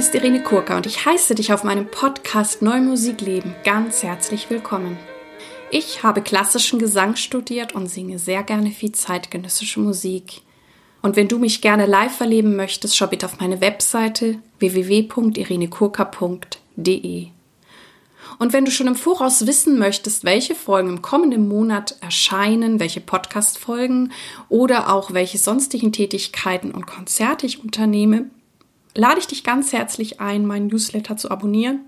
ist Irene Kurka und ich heiße dich auf meinem Podcast Neue Musik leben ganz herzlich willkommen. Ich habe klassischen Gesang studiert und singe sehr gerne viel zeitgenössische Musik. Und wenn du mich gerne live erleben möchtest, schau bitte auf meine Webseite www.irenekurka.de. Und wenn du schon im Voraus wissen möchtest, welche Folgen im kommenden Monat erscheinen, welche Podcast-Folgen oder auch welche sonstigen Tätigkeiten und Konzerte ich unternehme, lade ich dich ganz herzlich ein, meinen Newsletter zu abonnieren.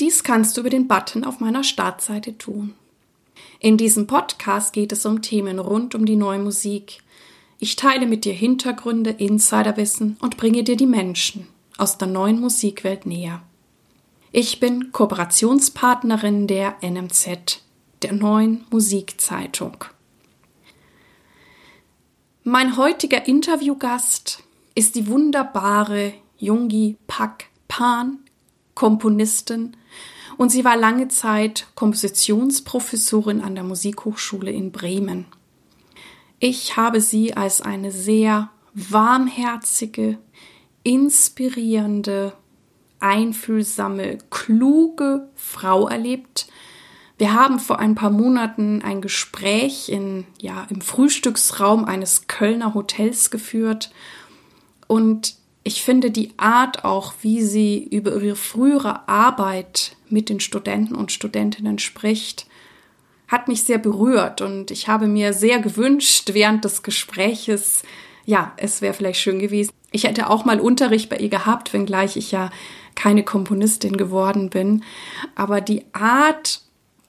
Dies kannst du über den Button auf meiner Startseite tun. In diesem Podcast geht es um Themen rund um die neue Musik. Ich teile mit dir Hintergründe, Insiderwissen und bringe dir die Menschen aus der neuen Musikwelt näher. Ich bin Kooperationspartnerin der NMZ, der neuen Musikzeitung. Mein heutiger Interviewgast ist die wunderbare Jungi Pak Pan, Komponistin, und sie war lange Zeit Kompositionsprofessorin an der Musikhochschule in Bremen. Ich habe sie als eine sehr warmherzige, inspirierende, einfühlsame, kluge Frau erlebt. Wir haben vor ein paar Monaten ein Gespräch in, ja, im Frühstücksraum eines Kölner Hotels geführt und ich finde die Art auch, wie sie über ihre frühere Arbeit mit den Studenten und Studentinnen spricht, hat mich sehr berührt und ich habe mir sehr gewünscht während des Gespräches, ja, es wäre vielleicht schön gewesen. Ich hätte auch mal Unterricht bei ihr gehabt, wenngleich ich ja keine Komponistin geworden bin. Aber die Art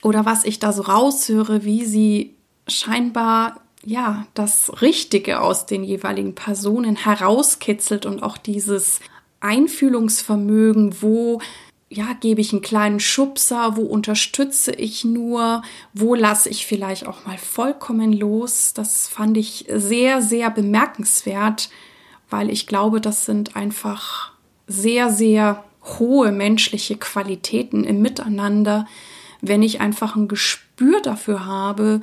oder was ich da so raushöre, wie sie scheinbar ja, das Richtige aus den jeweiligen Personen herauskitzelt und auch dieses Einfühlungsvermögen, wo ja, gebe ich einen kleinen Schubser, wo unterstütze ich nur, wo lasse ich vielleicht auch mal vollkommen los. Das fand ich sehr, sehr bemerkenswert, weil ich glaube, das sind einfach sehr, sehr hohe menschliche Qualitäten im Miteinander, wenn ich einfach ein Gespür dafür habe,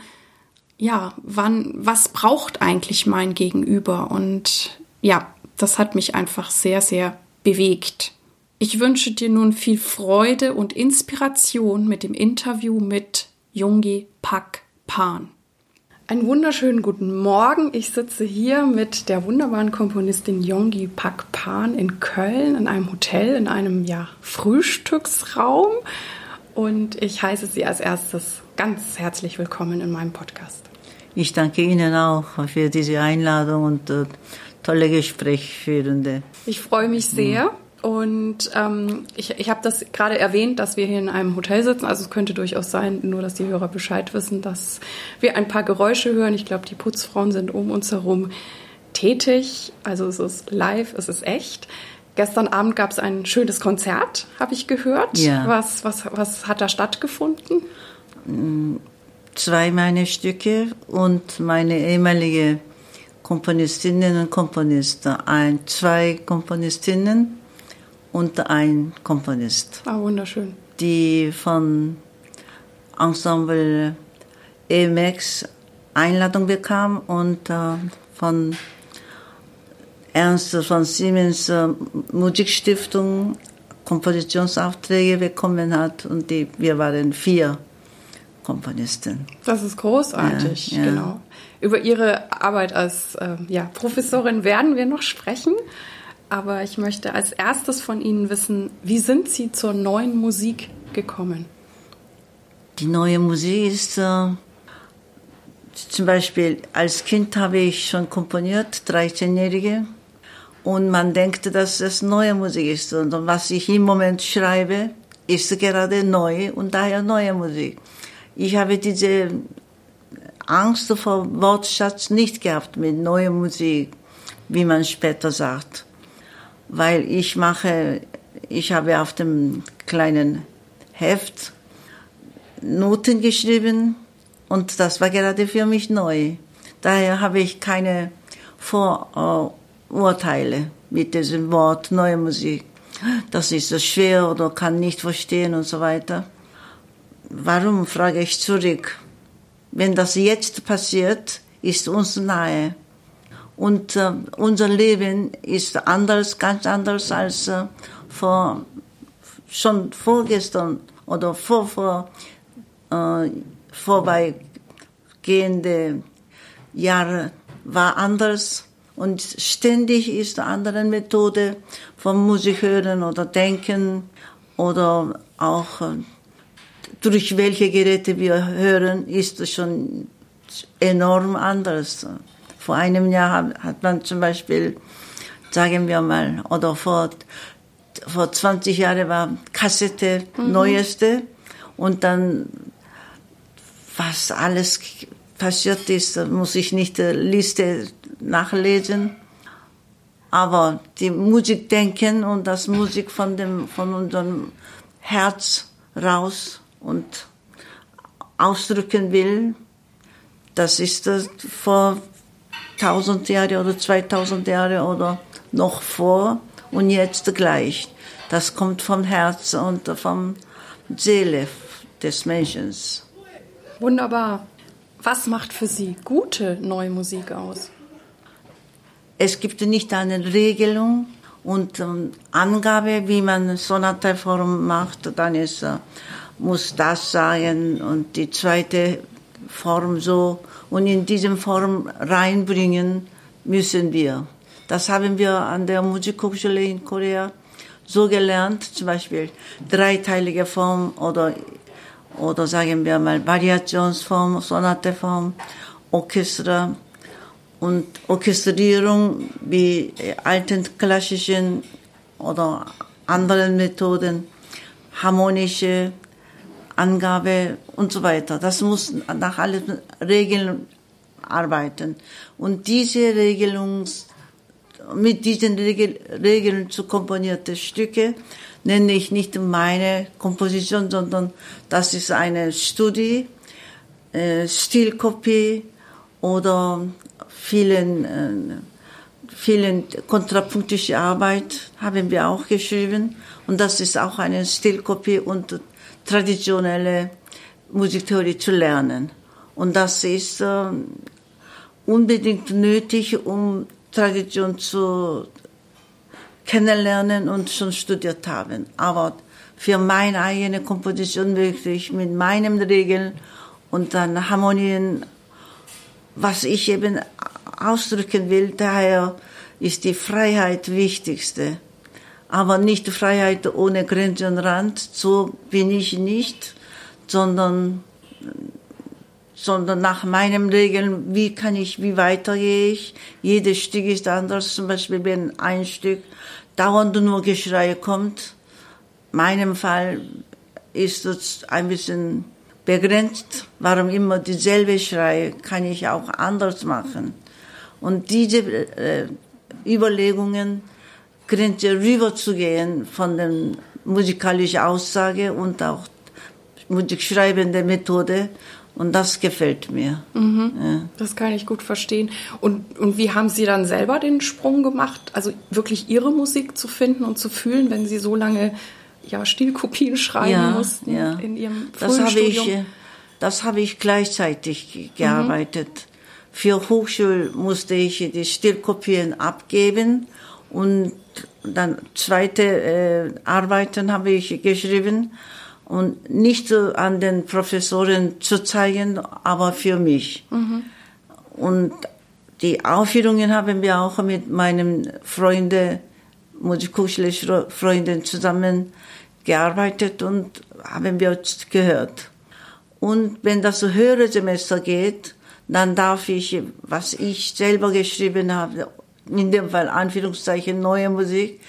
ja, wann, was braucht eigentlich mein Gegenüber? Und ja, das hat mich einfach sehr, sehr bewegt. Ich wünsche dir nun viel Freude und Inspiration mit dem Interview mit Jungi Pak Pan. Einen wunderschönen guten Morgen. Ich sitze hier mit der wunderbaren Komponistin Yongi Pak Pan in Köln in einem Hotel, in einem ja, Frühstücksraum. Und ich heiße Sie als erstes ganz herzlich willkommen in meinem Podcast. Ich danke Ihnen auch für diese Einladung und äh, tolle Gesprächsführende. Ich freue mich sehr. Und ähm, ich, ich habe das gerade erwähnt, dass wir hier in einem Hotel sitzen. Also es könnte durchaus sein, nur dass die Hörer Bescheid wissen, dass wir ein paar Geräusche hören. Ich glaube, die Putzfrauen sind um uns herum tätig. Also es ist live, es ist echt. Gestern Abend gab es ein schönes Konzert, habe ich gehört. Ja. Was, was, was hat da stattgefunden? Zwei meiner Stücke und meine ehemalige Komponistinnen und Komponisten. Ein, zwei Komponistinnen und ein Komponist. Ah, wunderschön. Die von Ensemble EMX Einladung bekam und äh, von Ernst von Siemens Musikstiftung Kompositionsaufträge bekommen hat und die, wir waren vier Komponistin. Das ist großartig, ja, ja. genau. Über Ihre Arbeit als äh, ja, Professorin werden wir noch sprechen. Aber ich möchte als erstes von Ihnen wissen, wie sind Sie zur neuen Musik gekommen? Die neue Musik ist äh, zum Beispiel, als Kind habe ich schon komponiert, 13-Jährige. Und man denkt, dass es neue Musik ist. Und was ich im Moment schreibe, ist gerade neu und daher neue Musik. Ich habe diese Angst vor Wortschatz nicht gehabt mit neuer Musik, wie man später sagt. Weil ich mache, ich habe auf dem kleinen Heft Noten geschrieben und das war gerade für mich neu. Daher habe ich keine Vorurteile mit diesem Wort neue Musik. Das ist so schwer oder kann nicht verstehen und so weiter. Warum, frage ich zurück. Wenn das jetzt passiert, ist uns nahe. Und äh, unser Leben ist anders, ganz anders als äh, vor, schon vorgestern oder vor, vor äh, vorbeigehende Jahre war anders. Und ständig ist eine andere Methode vom Musik hören oder denken oder auch äh, durch welche Geräte wir hören, ist schon enorm anders. Vor einem Jahr hat man zum Beispiel, sagen wir mal, oder vor, vor 20 Jahren war Kassette mhm. neueste und dann was alles passiert ist, muss ich nicht die Liste nachlesen. Aber die Musik denken und das Musik von dem, von unserem Herz raus und ausdrücken will, das ist vor 1000 Jahre oder 2000 Jahre oder noch vor und jetzt gleich. Das kommt vom Herz und vom Seele des Menschen. Wunderbar. Was macht für Sie gute neue Musik aus? Es gibt nicht eine Regelung und ähm, Angabe, wie man Sonateform macht. Dann ist, äh, muss das sein und die zweite Form so. Und in diese Form reinbringen müssen wir. Das haben wir an der Musikhochschule in Korea so gelernt, zum Beispiel dreiteilige Form oder oder sagen wir mal Variationsform, Sonateform, Orchester und Orchestrierung wie alten klassischen oder anderen Methoden, harmonische Angabe und so weiter. Das muss nach allen Regeln arbeiten. Und diese Regelung, mit diesen Regeln zu komponierte Stücke nenne ich nicht meine Komposition, sondern das ist eine Studie, äh, Stilkopie oder vielen, äh, vielen kontrapunktische Arbeit haben wir auch geschrieben. Und das ist auch eine Stilkopie und traditionelle Musiktheorie zu lernen. Und das ist äh, unbedingt nötig, um Tradition zu kennenlernen und schon studiert haben. Aber für meine eigene Komposition wirklich mit meinen Regeln und dann Harmonien, was ich eben ausdrücken will, daher ist die Freiheit wichtigste. Aber nicht Freiheit ohne Grenze und Rand, so bin ich nicht, sondern, sondern nach meinen Regeln, wie kann ich, wie weiter gehe ich. Jedes Stück ist anders, zum Beispiel wenn ein Stück dauernd nur Geschrei kommt. Meinem Fall ist es ein bisschen begrenzt. Warum immer dieselbe Schrei kann ich auch anders machen. Und diese äh, Überlegungen, Grenze rüberzugehen von der musikalischen Aussage und auch musikschreibende Methode und das gefällt mir. Mhm. Ja. Das kann ich gut verstehen. Und, und wie haben Sie dann selber den Sprung gemacht, also wirklich Ihre Musik zu finden und zu fühlen, wenn Sie so lange ja, Stilkopien schreiben ja, mussten ja. in Ihrem das habe ich, äh, Das habe ich gleichzeitig gearbeitet. Mhm. Für Hochschul musste ich die Stilkopien abgeben und dann zweite äh, Arbeiten habe ich geschrieben und nicht so an den Professoren zu zeigen, aber für mich. Mhm. Und die Aufführungen haben wir auch mit meinen Freunden, Musikhochschule Freunden zusammen gearbeitet und haben wir gehört. Und wenn das höhere Semester geht, dann darf ich, was ich selber geschrieben habe, in dem Fall Anführungszeichen neue Musik,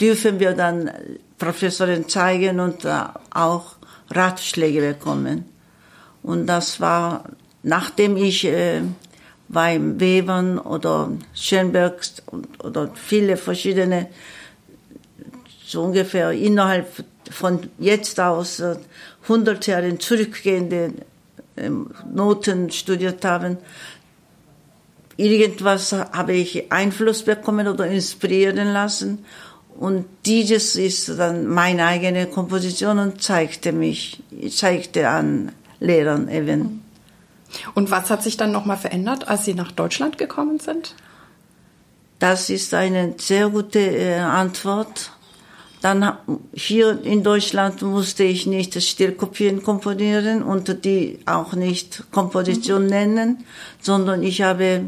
dürfen wir dann Professoren zeigen und auch Ratschläge bekommen. Und das war, nachdem ich äh, beim Webern oder Schönberg oder viele verschiedene, so ungefähr innerhalb von jetzt aus 100 äh, Jahren zurückgehende Noten studiert haben, irgendwas habe ich Einfluss bekommen oder inspirieren lassen und dieses ist dann meine eigene Komposition und zeigte mich, zeigte an Lehrern eben. Und was hat sich dann nochmal verändert, als Sie nach Deutschland gekommen sind? Das ist eine sehr gute äh, Antwort. Dann hier in Deutschland musste ich nicht Stillkopien komponieren und die auch nicht Komposition mhm. nennen, sondern ich habe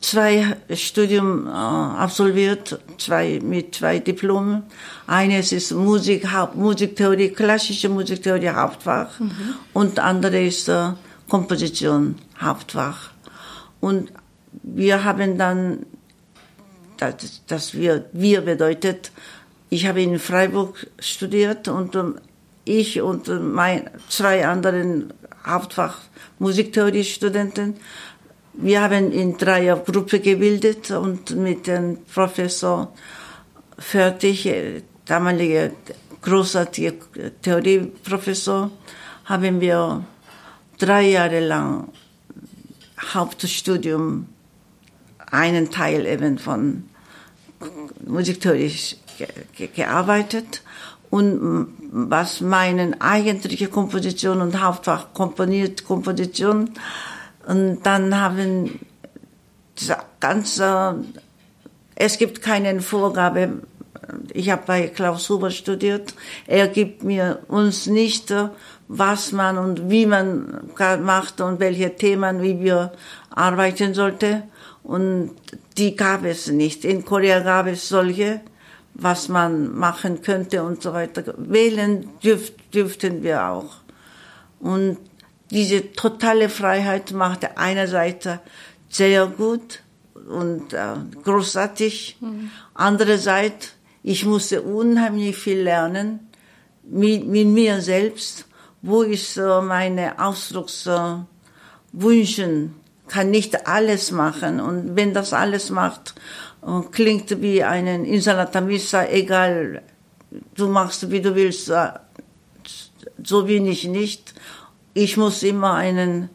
zwei Studium äh, absolviert, zwei mit zwei Diplomen. Eines ist Musik, Haupt, Musiktheorie, klassische Musiktheorie Hauptfach mhm. und andere ist äh, Komposition Hauptfach. Und wir haben dann, das, das wir, wir bedeutet ich habe in Freiburg studiert und ähm, ich und äh, mein, zwei anderen Hauptfach Musiktheorie-Studenten, wir haben in dreier Gruppe gebildet und mit dem Professor fertig, äh, damaliger großartiger Theorieprofessor, haben wir drei Jahre lang Hauptstudium, einen Teil eben von Musiktheorie ge gearbeitet und was meinen eigentliche Komposition und Hauptfach komponiert, Komposition. Und dann haben ganz, äh, es gibt keine Vorgabe. Ich habe bei Klaus Huber studiert. Er gibt mir uns nicht, äh, was man und wie man macht und welche Themen, wie wir arbeiten sollte. Und die gab es nicht. In Korea gab es solche was man machen könnte und so weiter. Wählen dürf, dürften wir auch. Und diese totale Freiheit machte einerseits sehr gut und äh, großartig. Mhm. Andererseits, ich musste unheimlich viel lernen mit, mit mir selbst. Wo ist äh, meine Ausdruckswünsche? Äh, kann nicht alles machen. Und wenn das alles macht und klingt wie einen Insalata Missa, egal, du machst wie du willst, äh, so bin ich nicht. Ich muss immer einen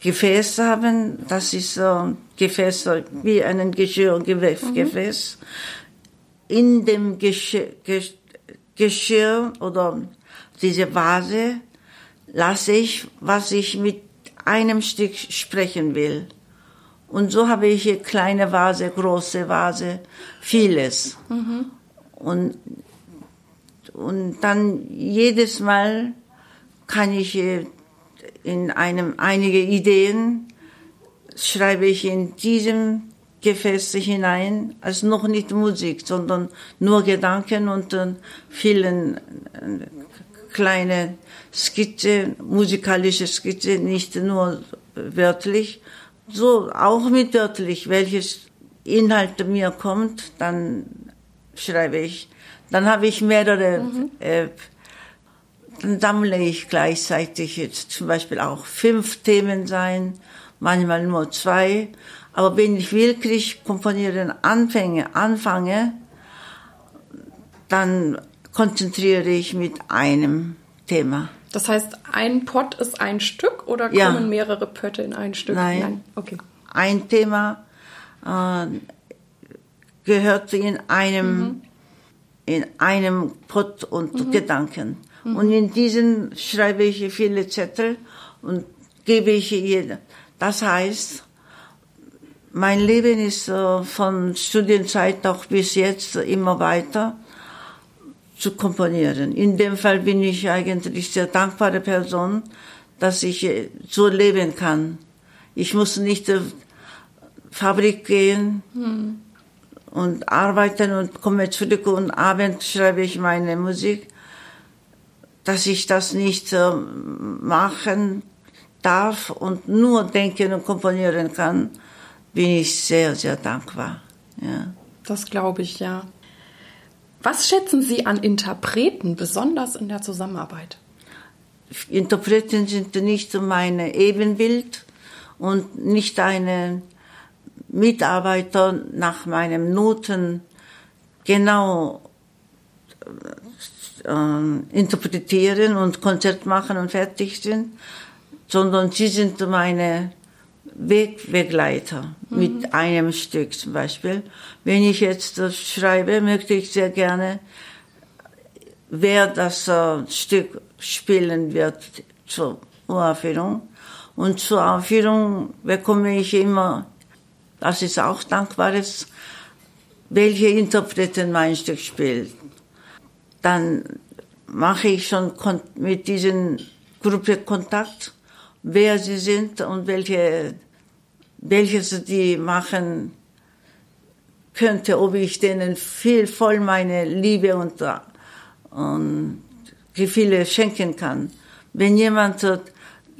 Gefäß haben, das ist so Gefäß wie ein Geschirr, Gefäß. Mhm. Gefäß. In dem Geschirr, Geschirr oder diese Vase lasse ich, was ich mit einem Stück sprechen will. Und so habe ich hier kleine Vase, große Vase, vieles. Mhm. Und, und dann jedes Mal kann ich in einem, einige Ideen schreibe ich in diesem Gefäß hinein, also noch nicht Musik, sondern nur Gedanken und äh, vielen äh, kleine Skizze, musikalische Skizze, nicht nur wörtlich, so auch mit wörtlich, welches Inhalt mir kommt, dann schreibe ich. Dann habe ich mehrere, mhm. äh, dann sammle ich gleichzeitig jetzt zum Beispiel auch fünf Themen sein, manchmal nur zwei. Aber wenn ich wirklich komponieren anfange, anfange, dann konzentriere ich mit einem Thema. Das heißt, ein Pott ist ein Stück oder kommen ja. mehrere Pötte in ein Stück? Nein. Nein. Okay. Ein Thema äh, gehört in einem, mhm. in einem Pott und mhm. Gedanken. Mhm. Und in diesen schreibe ich viele Zettel und gebe ich jedem. Das heißt, mein Leben ist äh, von Studienzeit auch bis jetzt immer weiter zu komponieren. In dem Fall bin ich eigentlich sehr dankbare Person, dass ich äh, so leben kann. Ich muss nicht zur Fabrik gehen hm. und arbeiten und komme zurück und abends schreibe ich meine Musik. Dass ich das nicht äh, machen darf und nur denken und komponieren kann, bin ich sehr, sehr dankbar. Ja. Das glaube ich, ja. Was schätzen Sie an Interpreten besonders in der Zusammenarbeit? Interpreten sind nicht meine Ebenbild und nicht eine Mitarbeiter nach meinen Noten genau äh, interpretieren und Konzert machen und fertig sind, sondern sie sind meine Wegbegleiter mhm. mit einem Stück zum Beispiel. Wenn ich jetzt das schreibe, möchte ich sehr gerne, wer das äh, Stück spielen wird zur Uraufführung. Und zur Aufführung bekomme ich immer, das ist auch dankbares, welche Interpreten mein Stück spielt. Dann mache ich schon mit diesen Gruppe Kontakt, wer sie sind und welche, welches die machen könnte, ob ich denen viel voll meine Liebe und, und Gefühle schenken kann. Wenn jemand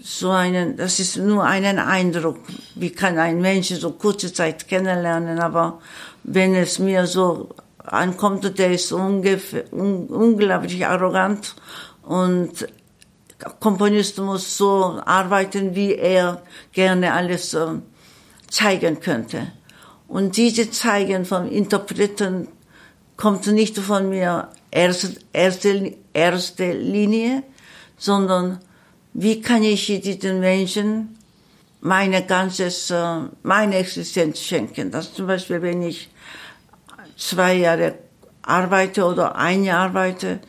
so einen, das ist nur einen Eindruck, wie kann ein Mensch so kurze Zeit kennenlernen, aber wenn es mir so ankommt, der ist ungefähr, un, unglaublich arrogant und Komponist muss so arbeiten, wie er gerne alles äh, zeigen könnte. Und diese Zeigen von Interpreten kommt nicht von mir erste, erste, erste Linie, sondern wie kann ich diesen Menschen meine ganzes, äh, meine Existenz schenken. Das zum Beispiel, wenn ich zwei Jahre arbeite oder ein Jahr arbeite,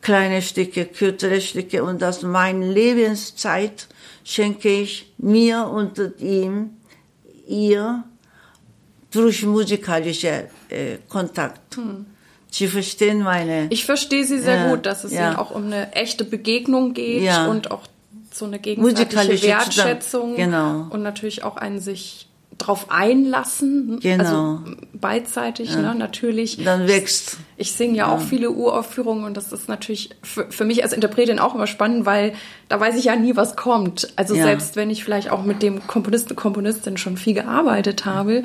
kleine Stücke, kürzere Stücke und das meine Lebenszeit schenke ich mir und ihm, ihr durch musikalische äh, Kontakt. Hm. Sie verstehen meine. Ich verstehe Sie sehr ja, gut, dass es ja. Ihnen auch um eine echte Begegnung geht ja. und auch so eine gegenseitige Wertschätzung genau. und natürlich auch ein sich drauf einlassen, genau. also beidseitig, ja. ne, natürlich. Dann wächst. Ich, singe ja, ja, auch viele Uraufführungen und das ist natürlich für, für mich als Interpretin auch immer spannend, weil da weiß ich ja nie, was kommt. Also ja. selbst wenn ich vielleicht auch mit dem Komponisten, Komponistin schon viel gearbeitet habe,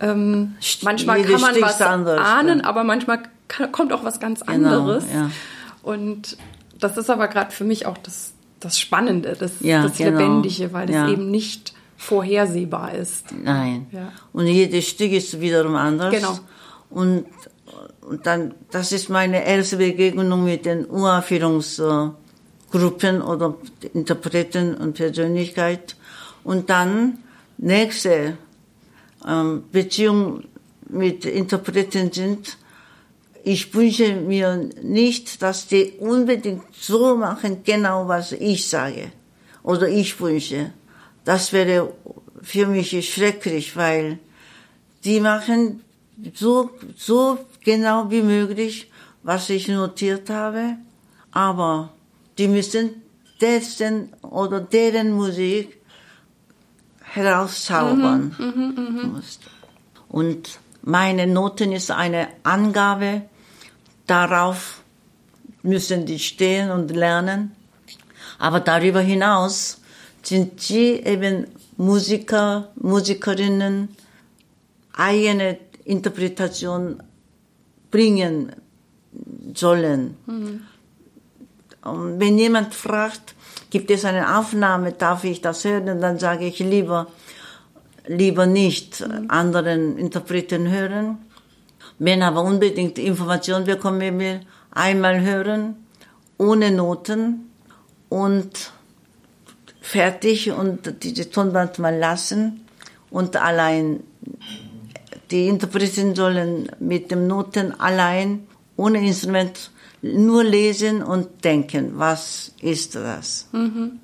ähm, manchmal kann man was anders, ahnen, aber manchmal kann, kommt auch was ganz genau, anderes. Genau, und das ist aber gerade für mich auch das, das Spannende, das, das genau. Lebendige, weil es eben nicht vorhersehbar ist. Nein. Ja. Und jedes Stück ist wiederum anders. Genau. Und, und dann, das ist meine erste Begegnung mit den Uraufführungsgruppen oder Interpreten und Persönlichkeit. Und dann nächste ähm, Beziehung mit Interpreten sind, ich wünsche mir nicht, dass die unbedingt so machen, genau was ich sage oder ich wünsche das wäre für mich schrecklich, weil die machen so, so genau wie möglich, was ich notiert habe, aber die müssen dessen oder deren Musik herauszaubern. Mhm, mh, mh. Und meine Noten ist eine Angabe, darauf müssen die stehen und lernen. Aber darüber hinaus sind sie eben Musiker, Musikerinnen eigene Interpretation bringen sollen. Mhm. Und wenn jemand fragt, gibt es eine Aufnahme, darf ich das hören, dann sage ich lieber, lieber nicht mhm. anderen Interpreten hören. Wenn aber unbedingt Informationen bekommen will, einmal hören, ohne Noten und fertig und diese Tonband mal lassen und allein die Interpreten sollen mit dem Noten allein ohne Instrument nur lesen und denken, was ist das? Mhm.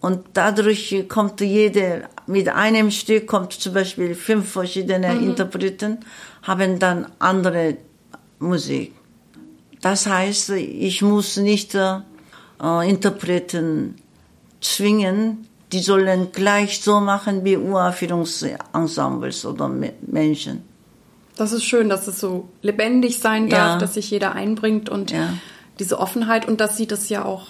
Und dadurch kommt jede, mit einem Stück kommt zum Beispiel fünf verschiedene mhm. Interpreten, haben dann andere Musik. Das heißt, ich muss nicht äh, Interpreten zwingen, die sollen gleich so machen wie Uraufführungsensembles oder Menschen. Das ist schön, dass es so lebendig sein darf, ja. dass sich jeder einbringt und ja. diese Offenheit und dass sie das ja auch,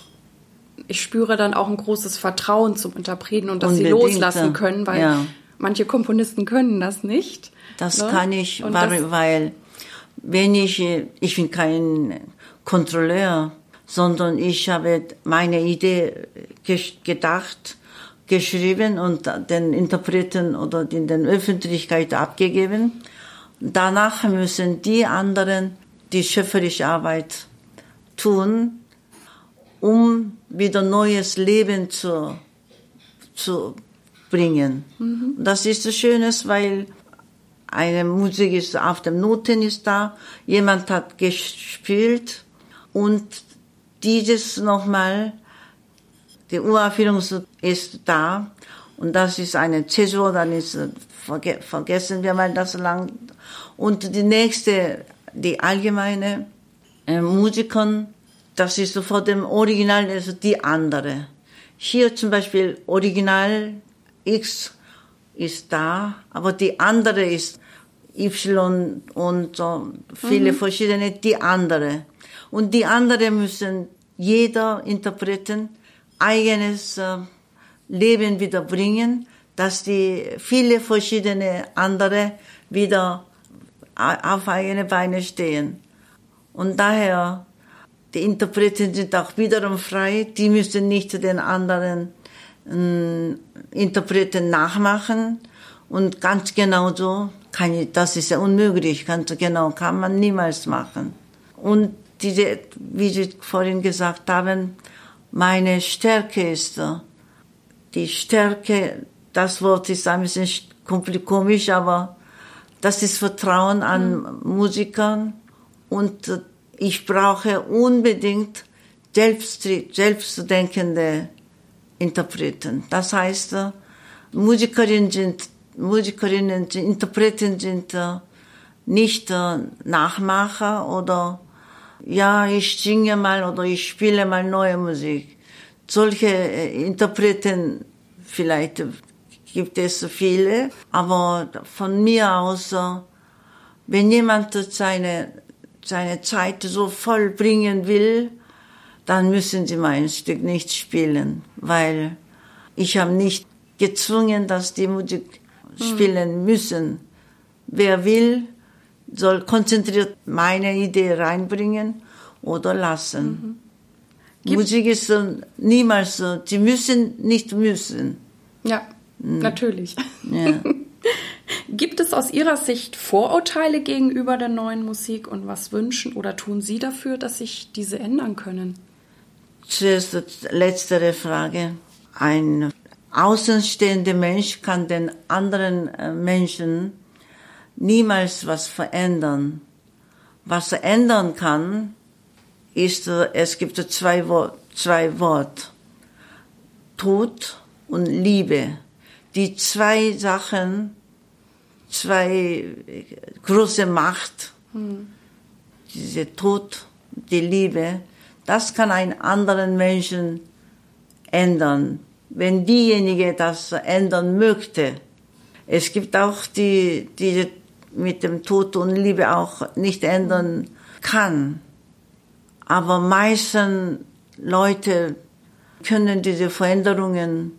ich spüre dann auch ein großes Vertrauen zum Interpreten und dass Unbedingt, sie loslassen können, weil ja. manche Komponisten können das nicht. Das ne? kann ich, weil, weil wenn ich, ich bin kein Kontrolleur, sondern ich habe meine Idee gedacht, geschrieben und den Interpreten oder in der Öffentlichkeit abgegeben. Danach müssen die anderen die schöpferische Arbeit tun, um wieder neues Leben zu, zu bringen. Mhm. Das ist so Schönes, weil eine Musik ist auf dem Noten ist da, jemand hat gespielt und dieses nochmal, die Uraufführung ist da Und das ist eine Zäsur, dann ist, verge vergessen wir mal das lang. Und die nächste, die allgemeine äh, Musikern, das ist vor dem Original, also die andere. Hier zum Beispiel Original X ist da, aber die andere ist Y und so viele mhm. verschiedene, die andere. Und die andere müssen jeder Interpreten eigenes äh, Leben wieder bringen, dass die viele verschiedene andere wieder auf eigene Beine stehen. Und daher, die Interpreten sind auch wiederum frei, die müssen nicht den anderen äh, Interpreten nachmachen. Und ganz genau so kann ich, das ist ja unmöglich, ganz genau kann man niemals machen. Und diese, wie Sie vorhin gesagt haben, meine Stärke ist die Stärke, das Wort ist ein bisschen komisch, aber das ist Vertrauen an mhm. Musikern und ich brauche unbedingt selbst, selbstdenkende Interpreten. Das heißt, Musikerinnen sind, Musikerinnen, Interpreten sind nicht Nachmacher oder ja, ich singe mal oder ich spiele mal neue Musik. Solche äh, Interpreten vielleicht gibt es viele, aber von mir aus, äh, wenn jemand seine, seine Zeit so voll bringen will, dann müssen sie mein Stück nicht spielen, weil ich habe nicht gezwungen, dass die Musik hm. spielen müssen. Wer will, soll konzentriert meine Idee reinbringen oder lassen. Mhm. Musik ist so, niemals so. Sie müssen nicht müssen. Ja, mhm. natürlich. Ja. Gibt es aus Ihrer Sicht Vorurteile gegenüber der neuen Musik und was wünschen oder tun Sie dafür, dass sich diese ändern können? Zuerst letztere Frage. Ein außenstehender Mensch kann den anderen äh, Menschen niemals was verändern. Was er ändern kann, ist, es gibt zwei, Wort, zwei Worte. Tod und Liebe. Die zwei Sachen, zwei große Macht, hm. diese Tod, die Liebe, das kann einen anderen Menschen ändern, wenn diejenige das ändern möchte. Es gibt auch die, die mit dem Tod und Liebe auch nicht ändern kann. Aber meisten Leute können diese Veränderungen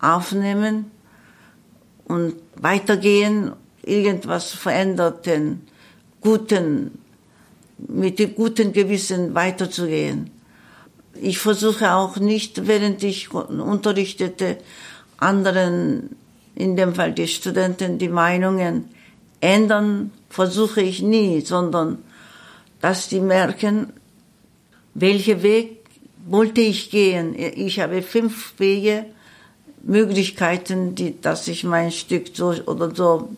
aufnehmen und weitergehen, irgendwas veränderten, guten, mit dem guten Gewissen weiterzugehen. Ich versuche auch nicht, während ich unterrichtete, anderen, in dem Fall die Studenten, die Meinungen ändern, versuche ich nie, sondern dass die merken, welchen Weg wollte ich gehen. Ich habe fünf Wege, Möglichkeiten, die, dass ich mein Stück so oder so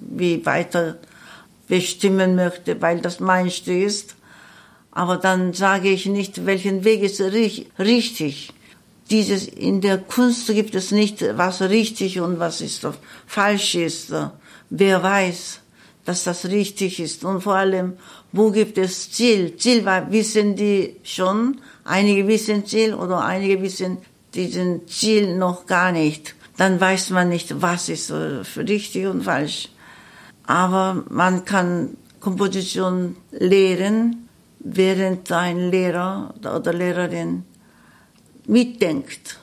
wie weiter bestimmen möchte, weil das mein Stück ist. Aber dann sage ich nicht, welchen Weg ist richtig. Dieses, in der Kunst gibt es nicht, was richtig und was ist falsch ist. Wer weiß, dass das richtig ist? Und vor allem, wo gibt es Ziel? Ziel wissen die schon. Einige wissen Ziel oder einige wissen diesen Ziel noch gar nicht. Dann weiß man nicht, was ist richtig und falsch. Aber man kann Komposition lehren, während ein Lehrer oder Lehrerin mitdenkt.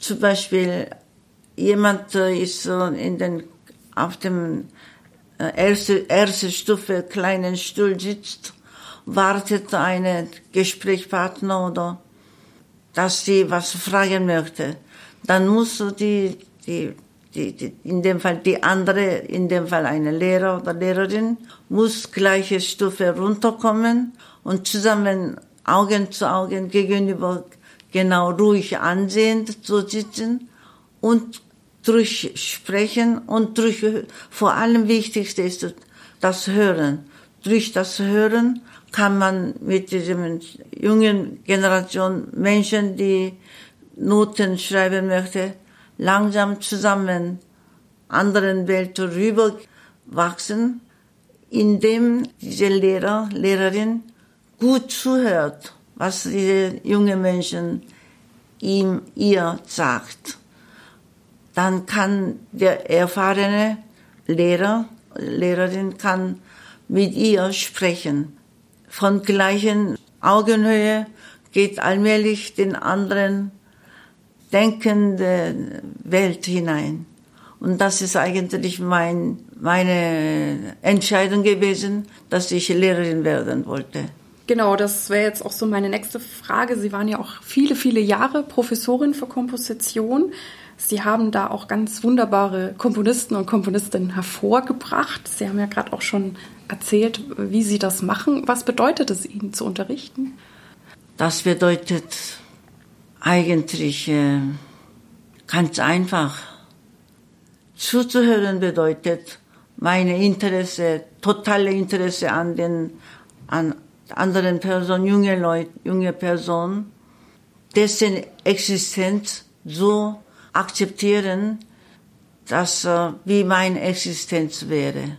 Zum Beispiel jemand ist in den, auf dem äh, erste, erste Stufe kleinen Stuhl sitzt, wartet eine Gesprächspartner oder dass sie was fragen möchte. Dann muss die, die, die, die, in dem Fall die andere, in dem Fall eine Lehrer oder Lehrerin, muss gleiche Stufe runterkommen und zusammen Augen zu Augen gegenüber genau ruhig ansehend zu sitzen und durch Sprechen und durch, vor allem wichtigste ist das Hören. Durch das Hören kann man mit diesem jungen Generation Menschen, die Noten schreiben möchte, langsam zusammen anderen Welt rüberwachsen, indem diese Lehrer, Lehrerin gut zuhört, was diese junge Menschen ihm, ihr sagt. Dann kann der erfahrene Lehrer, Lehrerin kann mit ihr sprechen. Von gleichen Augenhöhe geht allmählich den anderen denkende Welt hinein. Und das ist eigentlich mein, meine Entscheidung gewesen, dass ich Lehrerin werden wollte. Genau, das wäre jetzt auch so meine nächste Frage. Sie waren ja auch viele, viele Jahre Professorin für Komposition. Sie haben da auch ganz wunderbare Komponisten und Komponistinnen hervorgebracht. Sie haben ja gerade auch schon erzählt, wie Sie das machen. Was bedeutet es Ihnen zu unterrichten? Das bedeutet eigentlich äh, ganz einfach. Zuzuhören bedeutet meine Interesse, totale Interesse an den an anderen Personen, junge Leute, junge Personen, dessen Existenz so akzeptieren, dass äh, wie meine Existenz wäre.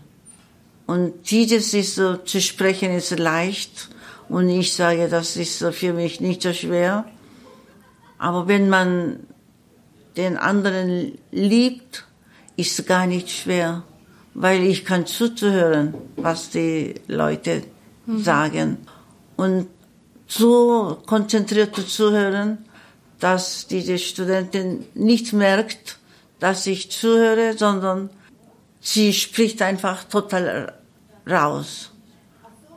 Und dieses ist so, zu sprechen ist leicht. Und ich sage, das ist so für mich nicht so schwer. Aber wenn man den anderen liebt, ist es gar nicht schwer, weil ich kann zuzuhören, was die Leute mhm. sagen. Und so konzentriert zuhören, dass diese Studentin nicht merkt, dass ich zuhöre, sondern sie spricht einfach total raus.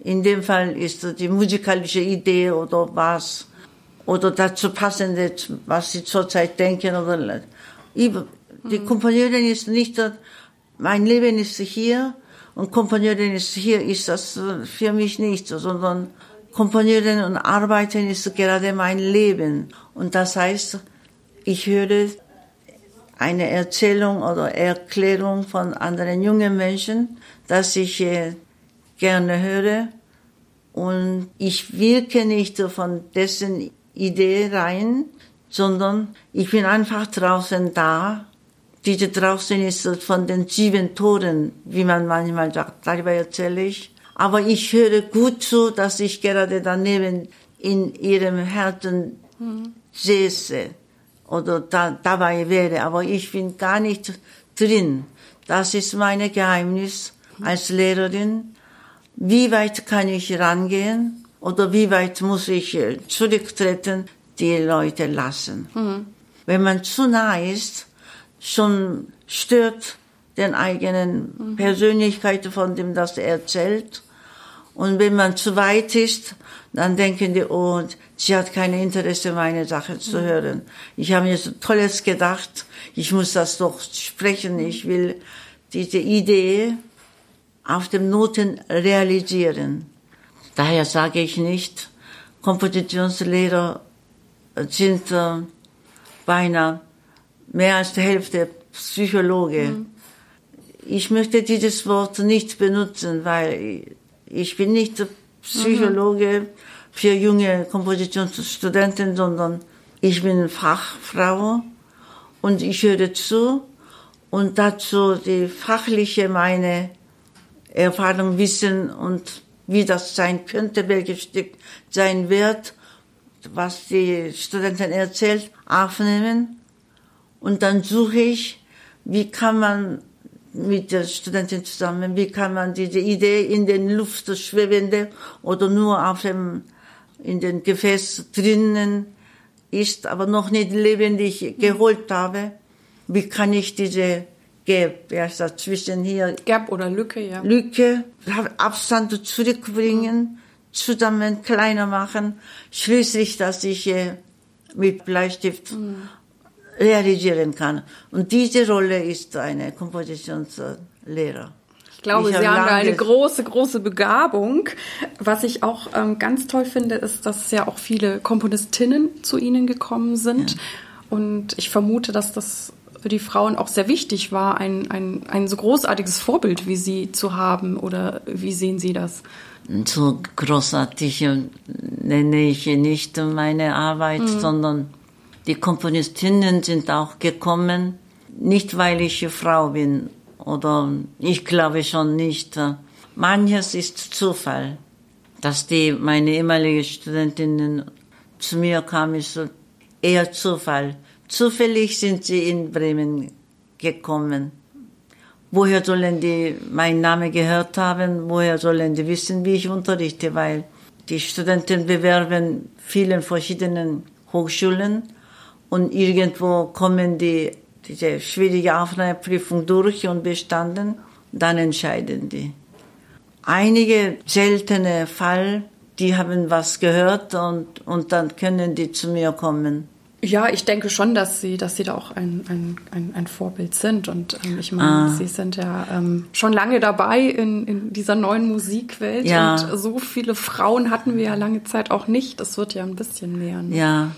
In dem Fall ist die musikalische Idee oder was, oder dazu passende, was sie zurzeit denken oder, die mhm. Komponierin ist nicht, mein Leben ist hier und Komponierin ist hier, ist das für mich nicht so, sondern Komponieren und Arbeiten ist gerade mein Leben. Und das heißt, ich höre eine Erzählung oder Erklärung von anderen jungen Menschen, dass ich äh, gerne höre. Und ich wirke nicht von dessen Idee rein, sondern ich bin einfach draußen da. Diese draußen ist von den sieben Toren, wie man manchmal sagt, darüber erzähle ich. Aber ich höre gut zu, dass ich gerade daneben in ihrem Herzen mhm. säße oder da, dabei wäre. Aber ich bin gar nicht drin. Das ist mein Geheimnis als Lehrerin. Wie weit kann ich rangehen oder wie weit muss ich äh, zurücktreten, die Leute lassen? Mhm. Wenn man zu nah ist, schon stört den eigenen mhm. Persönlichkeit, von dem das erzählt. Und wenn man zu weit ist, dann denken die, oh, sie hat kein Interesse, meine Sache zu mhm. hören. Ich habe mir so Tolles gedacht, ich muss das doch sprechen, ich will diese Idee auf dem Noten realisieren. Daher sage ich nicht, Kompositionslehrer sind äh, beinahe mehr als die Hälfte Psychologe. Mhm. Ich möchte dieses Wort nicht benutzen, weil ich bin nicht Psychologe mhm. für junge Kompositionsstudenten, sondern ich bin Fachfrau und ich höre zu und dazu die fachliche meine Erfahrung wissen und wie das sein könnte, welches Stück sein wird, was die Studenten erzählt, aufnehmen. Und dann suche ich, wie kann man mit der Studentin zusammen, wie kann man diese Idee in den Luft schwebende oder nur auf dem, in den Gefäß drinnen ist, aber noch nicht lebendig geholt habe, wie kann ich diese Gap, ja, zwischen hier. Gap oder Lücke, ja. Lücke, Abstand zurückbringen, zusammen kleiner machen, schließlich, dass ich äh, mit Bleistift mhm realisieren kann. Und diese Rolle ist eine Kompositionslehrer. Ich glaube, ich Sie haben da eine große, große Begabung. Was ich auch ähm, ganz toll finde, ist, dass ja auch viele Komponistinnen zu Ihnen gekommen sind. Ja. Und ich vermute, dass das für die Frauen auch sehr wichtig war, ein, ein, ein so großartiges Vorbild wie Sie zu haben. Oder wie sehen Sie das? So großartig nenne ich nicht meine Arbeit, mhm. sondern Die Komponistinnen sind auch gekommen, nicht weil ich Frau bin oder ich glaube schon nicht. Manches ist Zufall, dass die meine ehemalige Studentinnen zu mir kamen, ist eher Zufall. Zufällig sind sie in Bremen gekommen. Woher sollen die meinen Namen gehört haben? Woher sollen die wissen, wie ich unterrichte? Weil die Studenten bewerben vielen verschiedenen Hochschulen und irgendwo kommen die diese schwierige Aufnahmeprüfung durch und bestanden, dann entscheiden die. Einige seltene Fall, die haben was gehört und, und dann können die zu mir kommen. Ja, ich denke schon, dass sie, dass sie da auch ein, ein, ein, ein Vorbild sind. Und ähm, ich meine, ah. sie sind ja ähm, schon lange dabei in, in dieser neuen Musikwelt. Ja. Und so viele Frauen hatten wir ja lange Zeit auch nicht. Das wird ja ein bisschen mehr. Ne? Ja,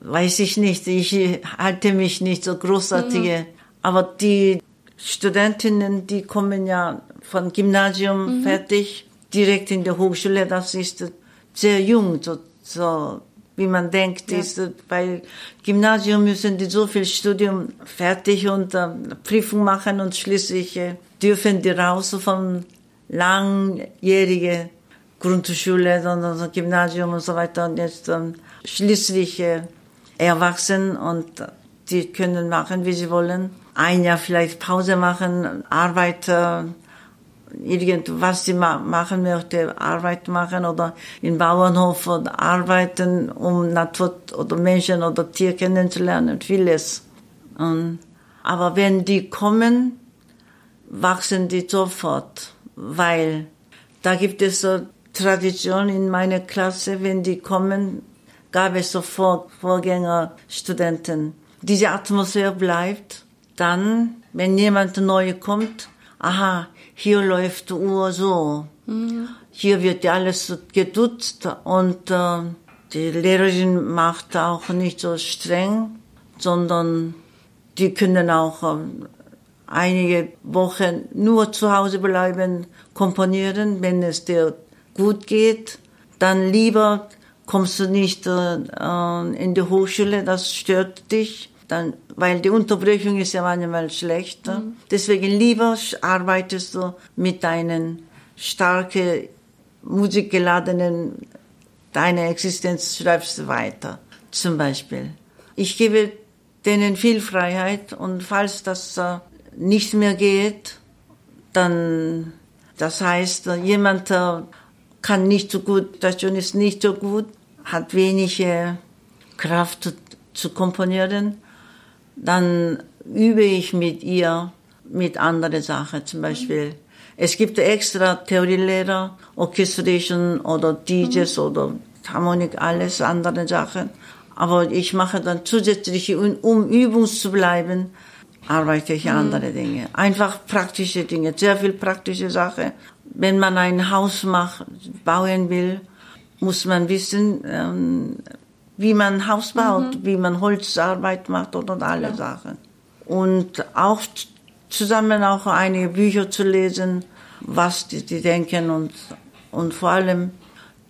weiß ich nicht. Ich halte mich nicht so großartige. Mhm. Aber die Studentinnen, die kommen ja von Gymnasium mhm. fertig, direkt in der Hochschule. Das ist sehr jung, so, so wie man denkt, ja. ist, weil Gymnasium müssen die so viel Studium fertig und äh, Prüfung machen und schließlich äh, dürfen die raus von langjährige Grundschule, sondern Gymnasium und so weiter und jetzt ähm, schließlich äh, erwachsen und die können machen, wie sie wollen. Ein Jahr vielleicht Pause machen, Arbeit, äh, irgendwas sie ma machen möchte, Arbeit machen oder im Bauernhof arbeiten, um Natur oder Menschen oder Tier kennenzulernen, vieles. Und, aber wenn die kommen, wachsen die sofort, weil da gibt es so Tradition in meiner Klasse, wenn die kommen, gab es sofort Vorgängerstudenten. Diese Atmosphäre bleibt. Dann, wenn jemand neu kommt, aha, hier läuft die Uhr so. Mhm. Hier wird alles gedutzt und äh, die Lehrerin macht auch nicht so streng, sondern die können auch äh, einige Wochen nur zu Hause bleiben, komponieren, wenn es dir gut geht. Dann lieber kommst du nicht äh, in die Hochschule, das stört dich. Dann, weil die Unterbrechung ist ja manchmal schlecht. Mhm. Deswegen lieber arbeitest du mit deinen starken, musikgeladenen, deine Existenz schreibst du weiter. Zum Beispiel. Ich gebe denen viel Freiheit und falls das äh, nicht mehr geht, dann, das heißt, jemand äh, kann nicht so gut, das schon ist nicht so gut, hat wenig Kraft zu, komponieren, dann übe ich mit ihr mit anderen Sachen, zum Beispiel. Es gibt extra Theorielehrer, Orchestration oder DJs mhm. oder Harmonik, alles andere Sachen. Aber ich mache dann zusätzlich, um übungs zu bleiben, arbeite ich mhm. andere Dinge. Einfach praktische Dinge, sehr viel praktische Sachen. Wenn man ein Haus macht, bauen will, muss man wissen, ähm, wie man Haus baut, mhm. wie man Holzarbeit macht und, und alle ja. Sachen. Und auch zusammen auch einige Bücher zu lesen, was die, die denken und, und vor allem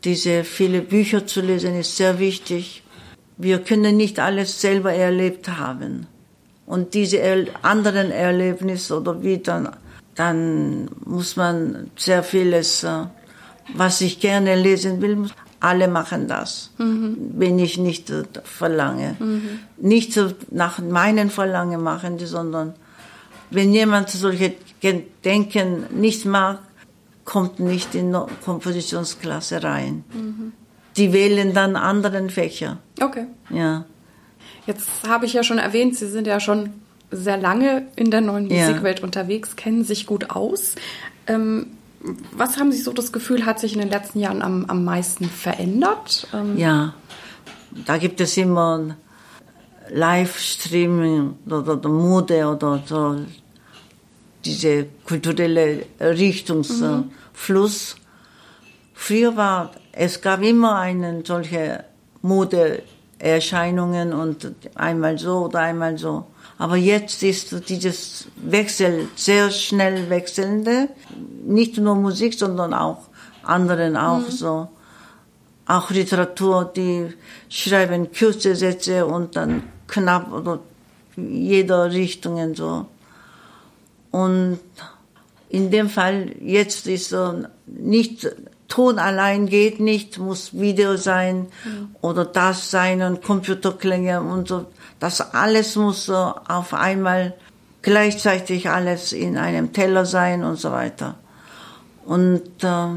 diese viele Bücher zu lesen ist sehr wichtig. Wir können nicht alles selber erlebt haben. Und diese anderen Erlebnisse oder wie dann, dann muss man sehr vieles, äh, was ich gerne lesen will, alle machen das, mhm. wenn ich nicht verlange. Mhm. Nicht nach meinen Verlangen machen, sondern wenn jemand solche Denken nicht mag, kommt nicht in die Kompositionsklasse rein. Mhm. Die wählen dann anderen Fächer. Okay. Ja. Jetzt habe ich ja schon erwähnt, Sie sind ja schon sehr lange in der neuen Musikwelt ja. unterwegs, kennen sich gut aus. Ähm, was haben Sie so das Gefühl, hat sich in den letzten Jahren am, am meisten verändert? Ähm ja, da gibt es immer Livestreaming oder, oder Mode oder so, diese kulturelle Richtungsfluss. Mhm. Früher war, es gab immer einen solche Modeerscheinungen und einmal so oder einmal so. Aber jetzt ist dieses Wechsel sehr schnell wechselnde, nicht nur Musik, sondern auch anderen auch mhm. so. Auch Literatur, die schreiben kurze Sätze und dann knapp oder jeder Richtung so. Und in dem Fall jetzt ist so nicht Ton allein geht nicht, muss Video sein mhm. oder das sein und Computerklänge und so. Das alles muss so auf einmal gleichzeitig alles in einem Teller sein und so weiter. Und äh,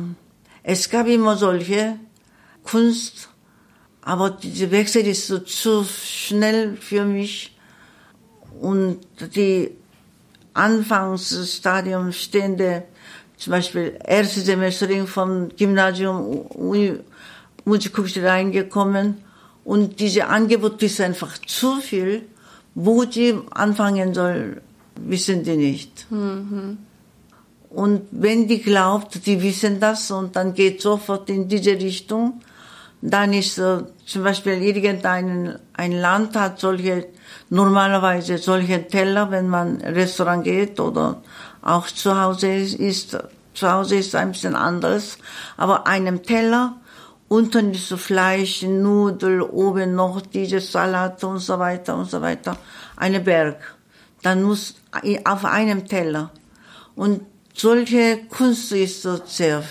es gab immer solche Kunst, aber dieser Wechsel ist so zu schnell für mich und die Anfangsstadium stehende, zum Beispiel erste Semesterin vom Gymnasium Musikhochschule reingekommen und diese Angebot ist einfach zu viel. Wo die anfangen soll, wissen die nicht. Mhm. Und wenn die glaubt, die wissen das und dann geht sofort in diese Richtung, dann ist äh, zum Beispiel irgendein ein Land hat solche normalerweise solche Teller, wenn man Restaurant geht oder auch zu Hause ist. Zu Hause ist ein bisschen anders, aber einem Teller unten ist Fleisch, Nudel, oben noch diese Salat und so weiter und so weiter. Eine Berg. Dann muss auf einem Teller. Und solche Kunst ist so sehr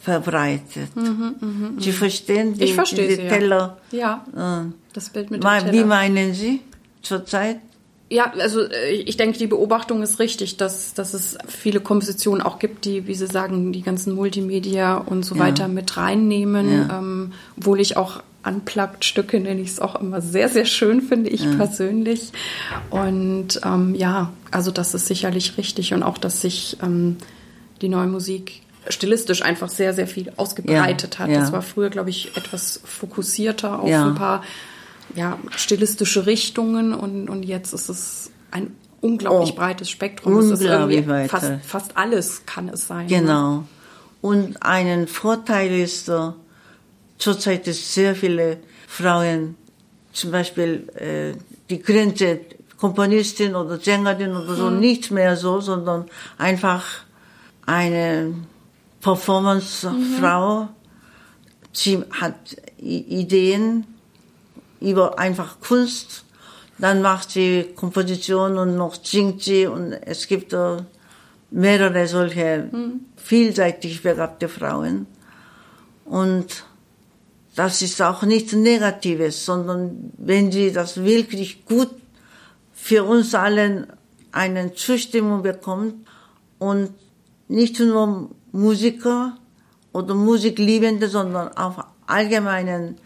verbreitet. Mhm, mh, mh. Sie verstehen die, ich verstehe diese sie, Teller? Ja. ja. Äh, das Bild mit dem Teller. Wie meinen Sie? zurzeit? Ja, also äh, ich denke, die Beobachtung ist richtig, dass, dass es viele Kompositionen auch gibt, die, wie Sie sagen, die ganzen Multimedia und so ja. weiter mit reinnehmen. Ja. Ähm, obwohl ich auch Unplugged-Stücke nenne ich es auch immer sehr, sehr schön, finde ich ja. persönlich. Und ähm, ja, also das ist sicherlich richtig und auch, dass sich ähm, die neue Musik stilistisch einfach sehr, sehr viel ausgebreitet hat. Das war früher, glaube ich, etwas fokussierter auf ein paar ja, stilistische Richtungen und, und jetzt ist es ein unglaublich oh, breites Spektrum. Unglaublich es fast, fast, alles kann es sein. Ne? Genau. Ne? Und einen Vorteil ist, zurzeit ist sehr viele Frauen, zum Beispiel äh, die Grenze Komponistin oder Sängerin oder so, hm. nicht mehr so, sondern einfach eine Performance-Frau. Mhm. Sie hat Ideen über einfach Kunst. Dann macht sie Komposition und noch singt sie und es gibt mehrere solche vielseitig begabte Frauen. Und das ist auch nichts Negatives, sondern wenn sie das wirklich gut für uns allen eine Zustimmung bekommt und nicht nur Musiker oder Musikliebende, sondern auch allgemeinen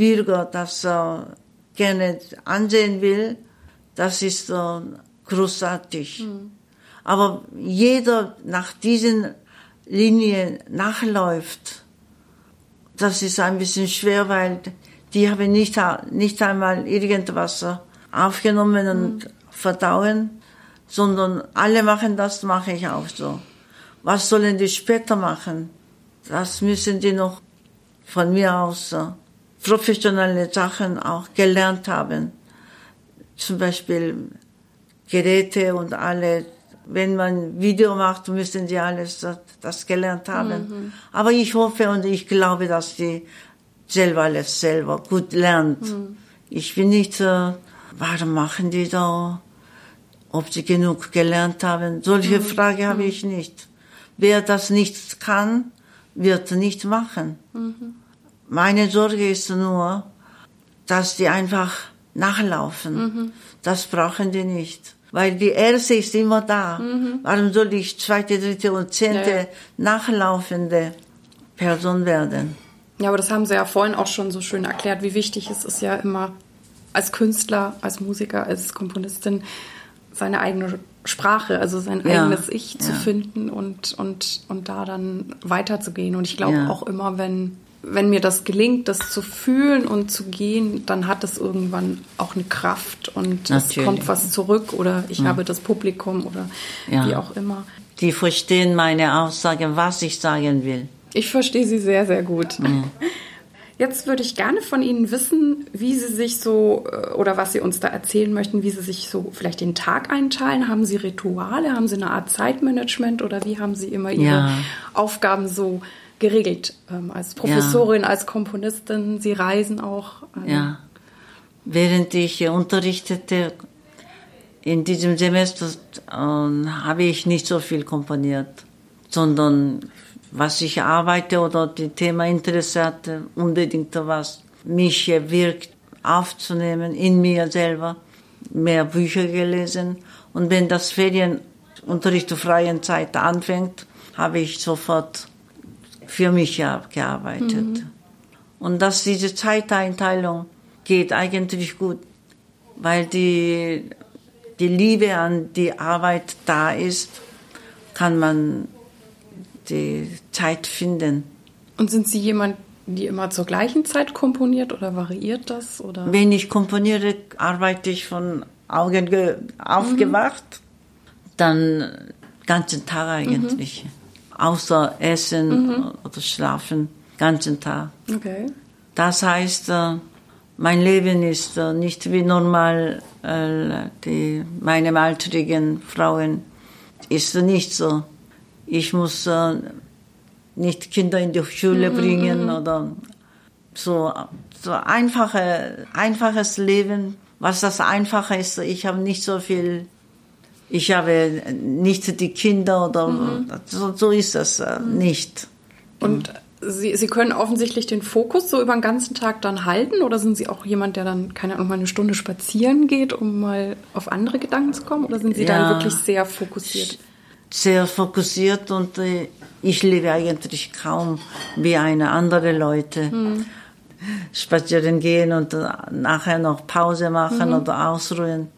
Bürger das gerne ansehen will, das ist großartig. Mhm. Aber jeder nach diesen Linien nachläuft, das ist ein bisschen schwer, weil die haben nicht, nicht einmal irgendwas aufgenommen und mhm. verdauen, sondern alle machen das, mache ich auch so. Was sollen die später machen? Das müssen die noch von mir aus professionelle Sachen auch gelernt haben. Zum Beispiel Geräte und alle. Wenn man Video macht, müssen die alles das, das gelernt haben. Mhm. Aber ich hoffe und ich glaube, dass die selber alles selber gut lernt. Mhm. Ich bin nicht, äh, warum machen die da, ob sie genug gelernt haben. Solche mhm. Frage habe mhm. ich nicht. Wer das nicht kann, wird nicht machen. Mhm. Meine Sorge ist nur, dass die einfach nachlaufen. Mhm. Das brauchen die nicht. Weil die erste ist immer da. Mhm. Warum soll ich zweite, dritte und zehnte ja, nachlaufende Person werden? Ja, aber das haben Sie ja vorhin auch schon so schön erklärt, wie wichtig es ist ja immer als Künstler, als Musiker, als Komponistin seine eigene Sprache, also sein ja, eigenes Ich ja. zu finden und, und, und da dann weiterzugehen. Und ich glaube auch immer, wenn wenn mir das gelingt, das zu fühlen und zu gehen, dann hat es irgendwann auch eine Kraft und Natürlich. es kommt was zurück oder ich ja. habe das Publikum oder ja. wie auch immer. Die verstehen meine Aussage, was ich sagen will. Ich verstehe sie sehr, sehr gut. Ja. Jetzt würde ich gerne von Ihnen wissen, wie Sie sich so äh, oder was Sie uns da erzählen möchten, wie Sie sich so vielleicht den Tag einteilen. Haben Sie Rituale? Haben Sie eine Art Zeitmanagement oder wie haben Sie immer Ihre Aufgaben so geregelt ähm, als Professorin, ja. als Komponistin. Sie reisen auch. Ähm, ja. während ich unterrichtete, in diesem Semester äh, habe ich nicht so viel komponiert, sondern was ich arbeite oder die Thema Interesse hatte, unbedingt was mich wirkt aufzunehmen in mir selber, mehr Bücher gelesen. Und wenn das Ferienunterricht zur freien Zeit anfängt, habe ich sofort für mich gearbeitet. Mhm. Und dass diese Zeiteinteilung geht eigentlich gut, weil die, die Liebe an die Arbeit da ist, kann man die Zeit finden. Und sind Sie jemand, die immer zur gleichen Zeit komponiert oder variiert das? Oder? Wenn ich komponiere, arbeite ich von Augen aufgewacht, mhm. dann ganzen Tag eigentlich. Mhm. Außer Essen mhm. oder Schlafen, ganzen Tag. Okay. Das heißt, äh, mein Leben ist äh, nicht wie normal äh, die meine altrigen Frauen ist nicht so. Ich muss nicht Kinder in die Schule mhm, bringen mhm. oder so so einfache einfaches Leben. Was das einfache ist, ich habe nicht so viel. Ich habe nicht die Kinder oder mhm. so, so ist das mhm. nicht. Und Sie, Sie können offensichtlich den Fokus so über den ganzen Tag dann halten oder sind Sie auch jemand, der dann, keine Ahnung, mal eine Stunde spazieren geht, um mal auf andere Gedanken zu kommen? Oder sind Sie ja, dann wirklich sehr fokussiert? Sehr fokussiert und äh, ich lebe eigentlich kaum wie eine andere Leute. Hm. Spazieren gehen und äh, nachher noch Pause machen mhm. oder ausruhen.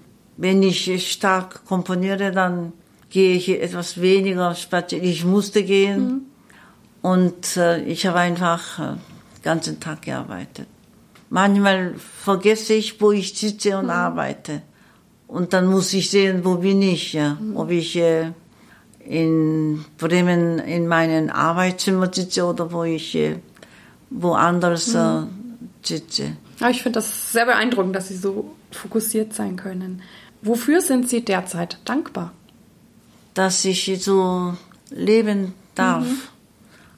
Wenn ich stark komponiere, dann gehe ich etwas weniger spazieren. Ich musste gehen. Mhm und äh, ich habe einfach äh, den ganzen Tag gearbeitet. Manchmal vergesse ich, wo ich sitze und mhm. arbeite. Und dann muss ich sehen, wo bin ich, ja. Mhm. Ob ich äh, in Bremen in meinem Arbeitszimmer sitze oder wo ich äh, woanders äh, mhm. sitze. Ja, ich finde das sehr beeindruckend, dass Sie so fokussiert sein können. Wofür sind Sie derzeit dankbar? Dass ich so leben darf. Mhm.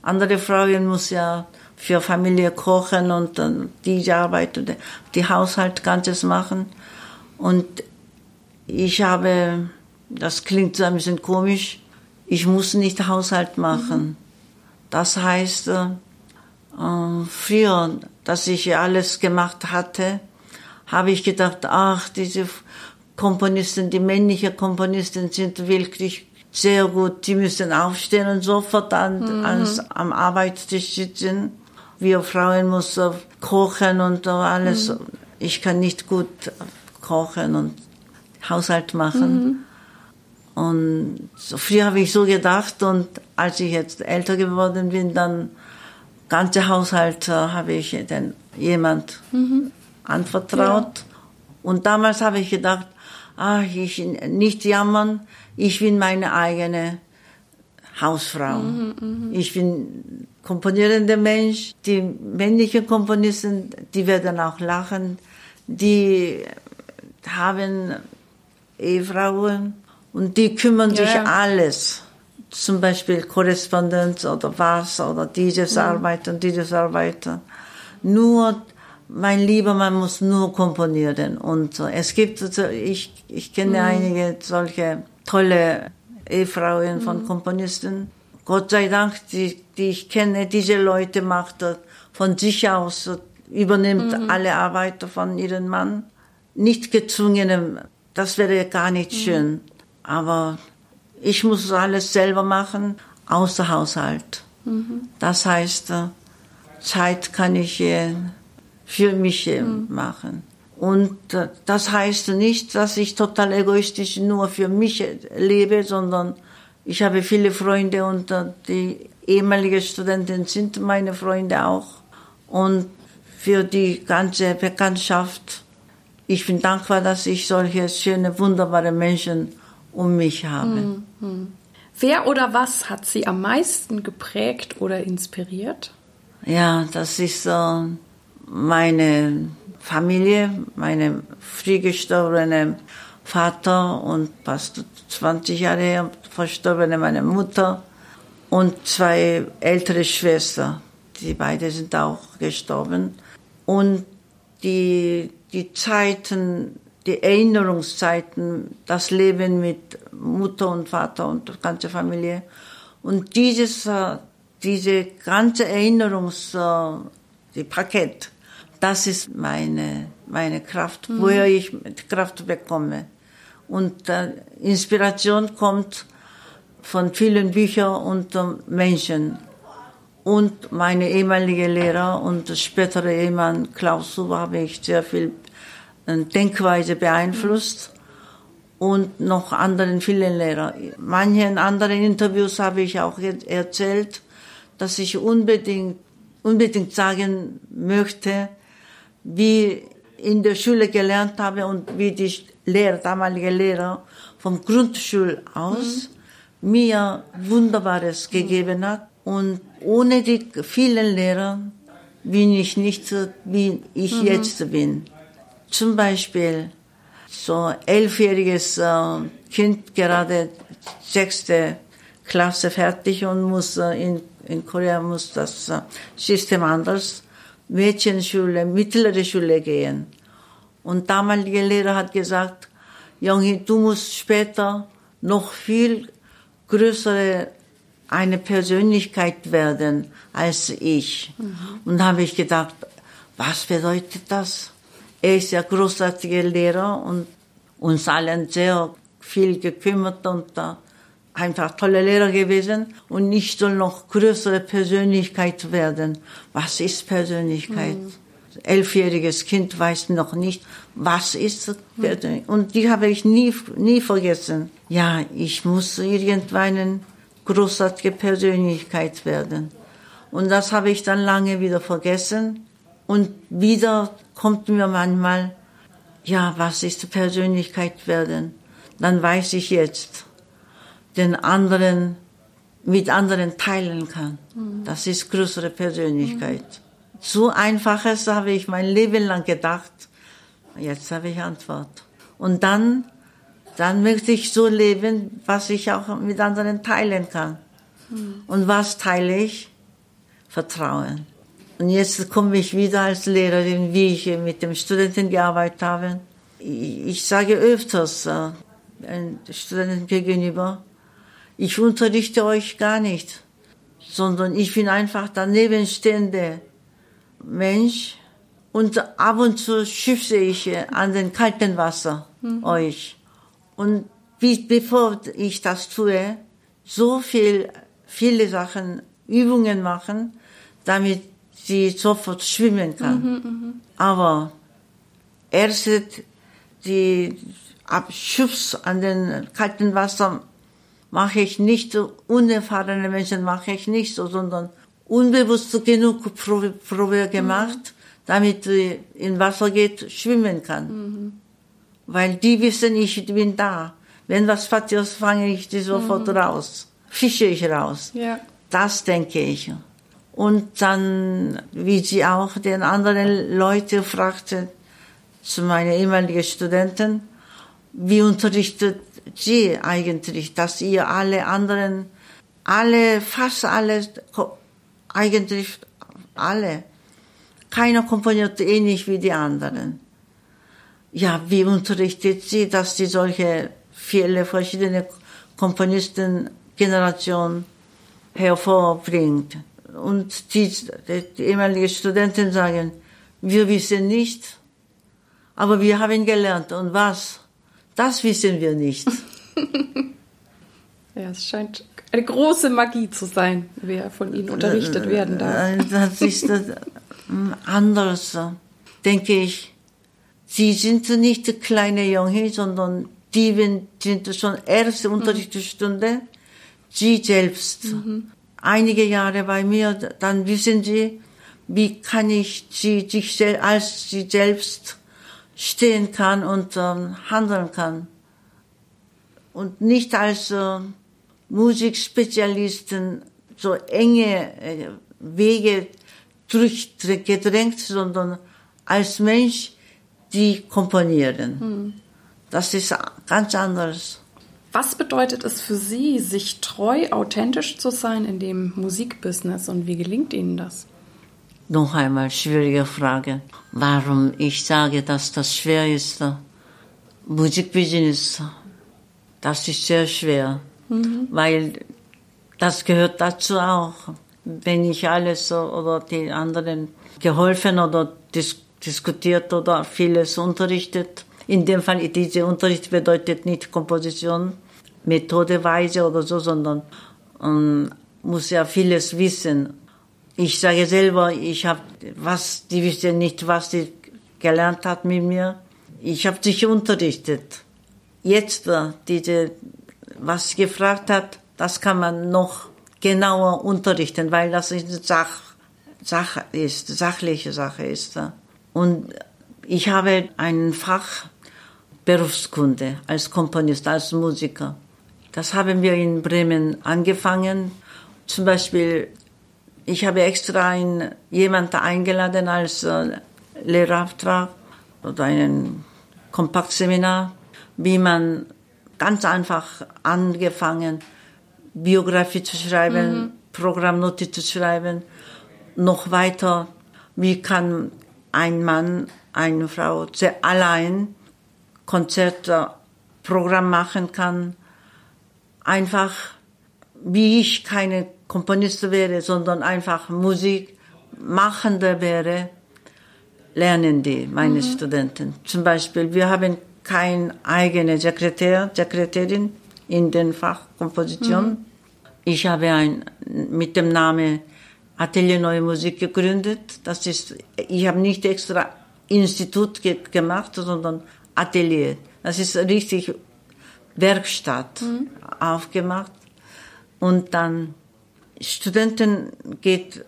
Andere Frauen muss ja für Familie kochen und dann die Arbeit und die Haushalt ganzes machen. Und ich habe, das klingt so ein bisschen komisch, ich muss nicht Haushalt machen. Mhm. Das heißt, äh, früher, dass ich alles gemacht hatte, habe ich gedacht, ach, diese Komponisten, die männlichen Komponisten sind wirklich sehr gut. Die müssen aufstehen und sofort an, mhm. ans, am Arbeitstisch sitzen. Wir Frauen müssen kochen und alles. Mhm. Ich kann nicht gut kochen und Haushalt machen. Mhm. Und so früher habe ich so gedacht und als ich jetzt älter geworden bin, dann ganze Haushalt äh, habe ich dann jemand mhm. anvertraut. Ja. Und damals habe ich gedacht, ach, ich nicht jammern, ich bin meine eigene Hausfrau. Mhm, mh. Ich bin komponierender Mensch. Die männlichen Komponisten, die werden auch lachen. Die haben Ehefrauen und die kümmern ja, sich ja. alles. Zum Beispiel Korrespondenz oder was oder dieses mhm. Arbeit und dieses Arbeit. Nur mein Lieber, man muss nur komponieren. Und es gibt, ich, ich kenne mhm. einige solche tolle Ehefrauen von mhm. Komponisten. Gott sei Dank, die, die ich kenne, diese Leute macht von sich aus, übernimmt mhm. alle Arbeit von ihrem Mann. Nicht gezwungen, das wäre gar nicht mhm. schön. Aber ich muss alles selber machen, außer Haushalt. Mhm. Das heißt, äh, Zeit kann ich für mich mhm. machen. Und äh, das heißt nicht, dass ich total egoistisch nur für mich lebe, sondern ich habe viele Freunde und äh, die ehemaligen Studenten sind meine Freunde auch. Und für die ganze Bekanntschaft, ich bin dankbar, dass ich solche schöne, wunderbare Menschen um mich habe. Mhm. Wer oder was hat Sie am meisten geprägt oder inspiriert? Ja, das ist äh, meine Familie, meine früh gestorbene Vater und fast 20 Jahre her verstorbene meine Mutter und zwei ältere Schwestern. Die beide sind auch gestorben. Und die, die Zeiten, die Erinnerungszeiten, das Leben mit Mutter und Vater und der ganze Familie. Und dieses, äh, diese ganze Erinnerungs, äh, die Paket, das ist meine, meine Kraft, mhm. woher ich Kraft bekomme. Und äh, Inspiration kommt von vielen Büchern und äh, Menschen. Und meine ehemalige Lehrer und spätere Ehemann Klaus Suber habe ich sehr viel äh, Denkweise beeinflusst. Und noch anderen vielen Lehrer. Manchen anderen Interviews habe ich auch erzählt, dass ich unbedingt, unbedingt sagen möchte, wie in der Schule gelernt habe und wie die Lehrer, damalige Lehrer vom Grundschul aus mhm. mir Wunderbares gegeben hat. Und ohne die vielen Lehrer bin ich nicht so, wie ich mhm. jetzt bin. Zum Beispiel so elfjähriges äh, Kind gerade sechste Klasse fertig und muss äh, in, in Korea muss das äh, System anders Mädchenschule, mittlere Schule gehen. Und damalige Lehrer hat gesagt, Junge, du musst später noch viel größere eine Persönlichkeit werden als ich. Mhm. Und da habe ich gedacht, was bedeutet das? Er ist ja großartiger Lehrer und uns allen sehr viel gekümmert und da einfach tolle Lehrer gewesen und ich soll noch größere Persönlichkeit werden. Was ist Persönlichkeit? Mhm. Elfjähriges Kind weiß noch nicht, was ist Persönlichkeit. Und die habe ich nie, nie vergessen. Ja, ich muss irgendwann eine großartige Persönlichkeit werden. Und das habe ich dann lange wieder vergessen. Und wieder kommt mir manchmal, ja, was ist Persönlichkeit werden? Dann weiß ich jetzt den anderen mit anderen teilen kann. Mhm. Das ist größere Persönlichkeit. Mhm. So einfaches habe ich mein Leben lang gedacht. Jetzt habe ich Antwort. Und dann, dann möchte ich so leben, was ich auch mit anderen teilen kann. Mhm. Und was teile ich? Vertrauen. Und jetzt komme ich wieder als Lehrerin, wie ich mit dem Studenten gearbeitet habe. Ich sage öfters äh, Studenten gegenüber, ich unterrichte euch gar nicht, sondern ich bin einfach der nebenstehende Mensch und ab und zu schütze ich an den kalten Wasser mhm. euch. Und wie, bevor ich das tue, so viel, viele Sachen, Übungen machen, damit sie sofort schwimmen kann. Mhm, mh. Aber erst die Abschubs an den kalten Wasser mache ich nicht so, unerfahrene Menschen mache ich nicht so, sondern unbewusst genug Probe, Probe gemacht, mhm. damit in Wasser geht, schwimmen kann. Mhm. Weil die wissen, ich bin da. Wenn was passiert, fange ich die sofort mhm. raus, fische ich raus. Ja. Das denke ich. Und dann, wie sie auch den anderen Leute fragte, zu meinen ehemaligen Studenten, wie unterrichtet sie eigentlich, dass ihr alle anderen, alle, fast alle, eigentlich alle, keiner komponiert ähnlich wie die anderen. Ja, wie unterrichtet sie, dass sie solche viele verschiedene Komponistengenerationen hervorbringt? Und die, die ehemaligen Studenten sagen, wir wissen nicht, aber wir haben gelernt. Und was? Das wissen wir nicht. ja, es scheint eine große Magie zu sein, wer von Ihnen unterrichtet werden darf. Äh, das ist anders, denke ich. Sie sind nicht kleine Junge, sondern die sind schon erste mhm. Unterrichtsstunde. Sie selbst. Mhm. Einige Jahre bei mir, dann wissen Sie, wie kann ich sie, sich als sie selbst stehen kann und ähm, handeln kann. Und nicht als äh, Musikspezialisten so enge äh, Wege durchgedrängt, sondern als Mensch, die komponieren. Hm. Das ist ganz anders. Was bedeutet es für Sie, sich treu, authentisch zu sein in dem Musikbusiness und wie gelingt Ihnen das? Noch einmal schwierige Frage. Warum ich sage, dass das schwer ist? Musikbusiness, das ist sehr schwer, mhm. weil das gehört dazu auch. Wenn ich alles oder die anderen geholfen oder dis diskutiert oder vieles unterrichtet, in dem Fall dieser Unterricht bedeutet nicht Komposition, Methodeweise oder so, sondern um, muss ja vieles wissen. Ich sage selber, ich habe was, die wissen nicht, was sie gelernt hat mit mir. Ich habe sich unterrichtet. Jetzt äh, diese, was sie gefragt hat, das kann man noch genauer unterrichten, weil das eine Sach, Sache ist, sachliche Sache ist. Und ich habe ein Fach Berufskunde als Komponist, als Musiker. Das haben wir in Bremen angefangen. Zum Beispiel, ich habe extra einen, jemanden eingeladen als äh, Lehrauftrag oder einen Kompaktseminar, wie man ganz einfach angefangen, Biografie zu schreiben, mhm. Programmnote zu schreiben, noch weiter, wie kann ein Mann, eine Frau allein Konzertprogramm machen kann. Einfach, wie ich keine Komponist wäre, sondern einfach Musik machender wäre, lernen die, meine mhm. Studenten. Zum Beispiel, wir haben kein eigene Sekretär, Sekretärin in den Fach Komposition. Mhm. Ich habe ein, mit dem Namen Atelier Neue Musik gegründet. Das ist, ich habe nicht extra Institut ge gemacht, sondern Atelier. Das ist richtig Werkstatt mhm. aufgemacht. Und dann Studenten geht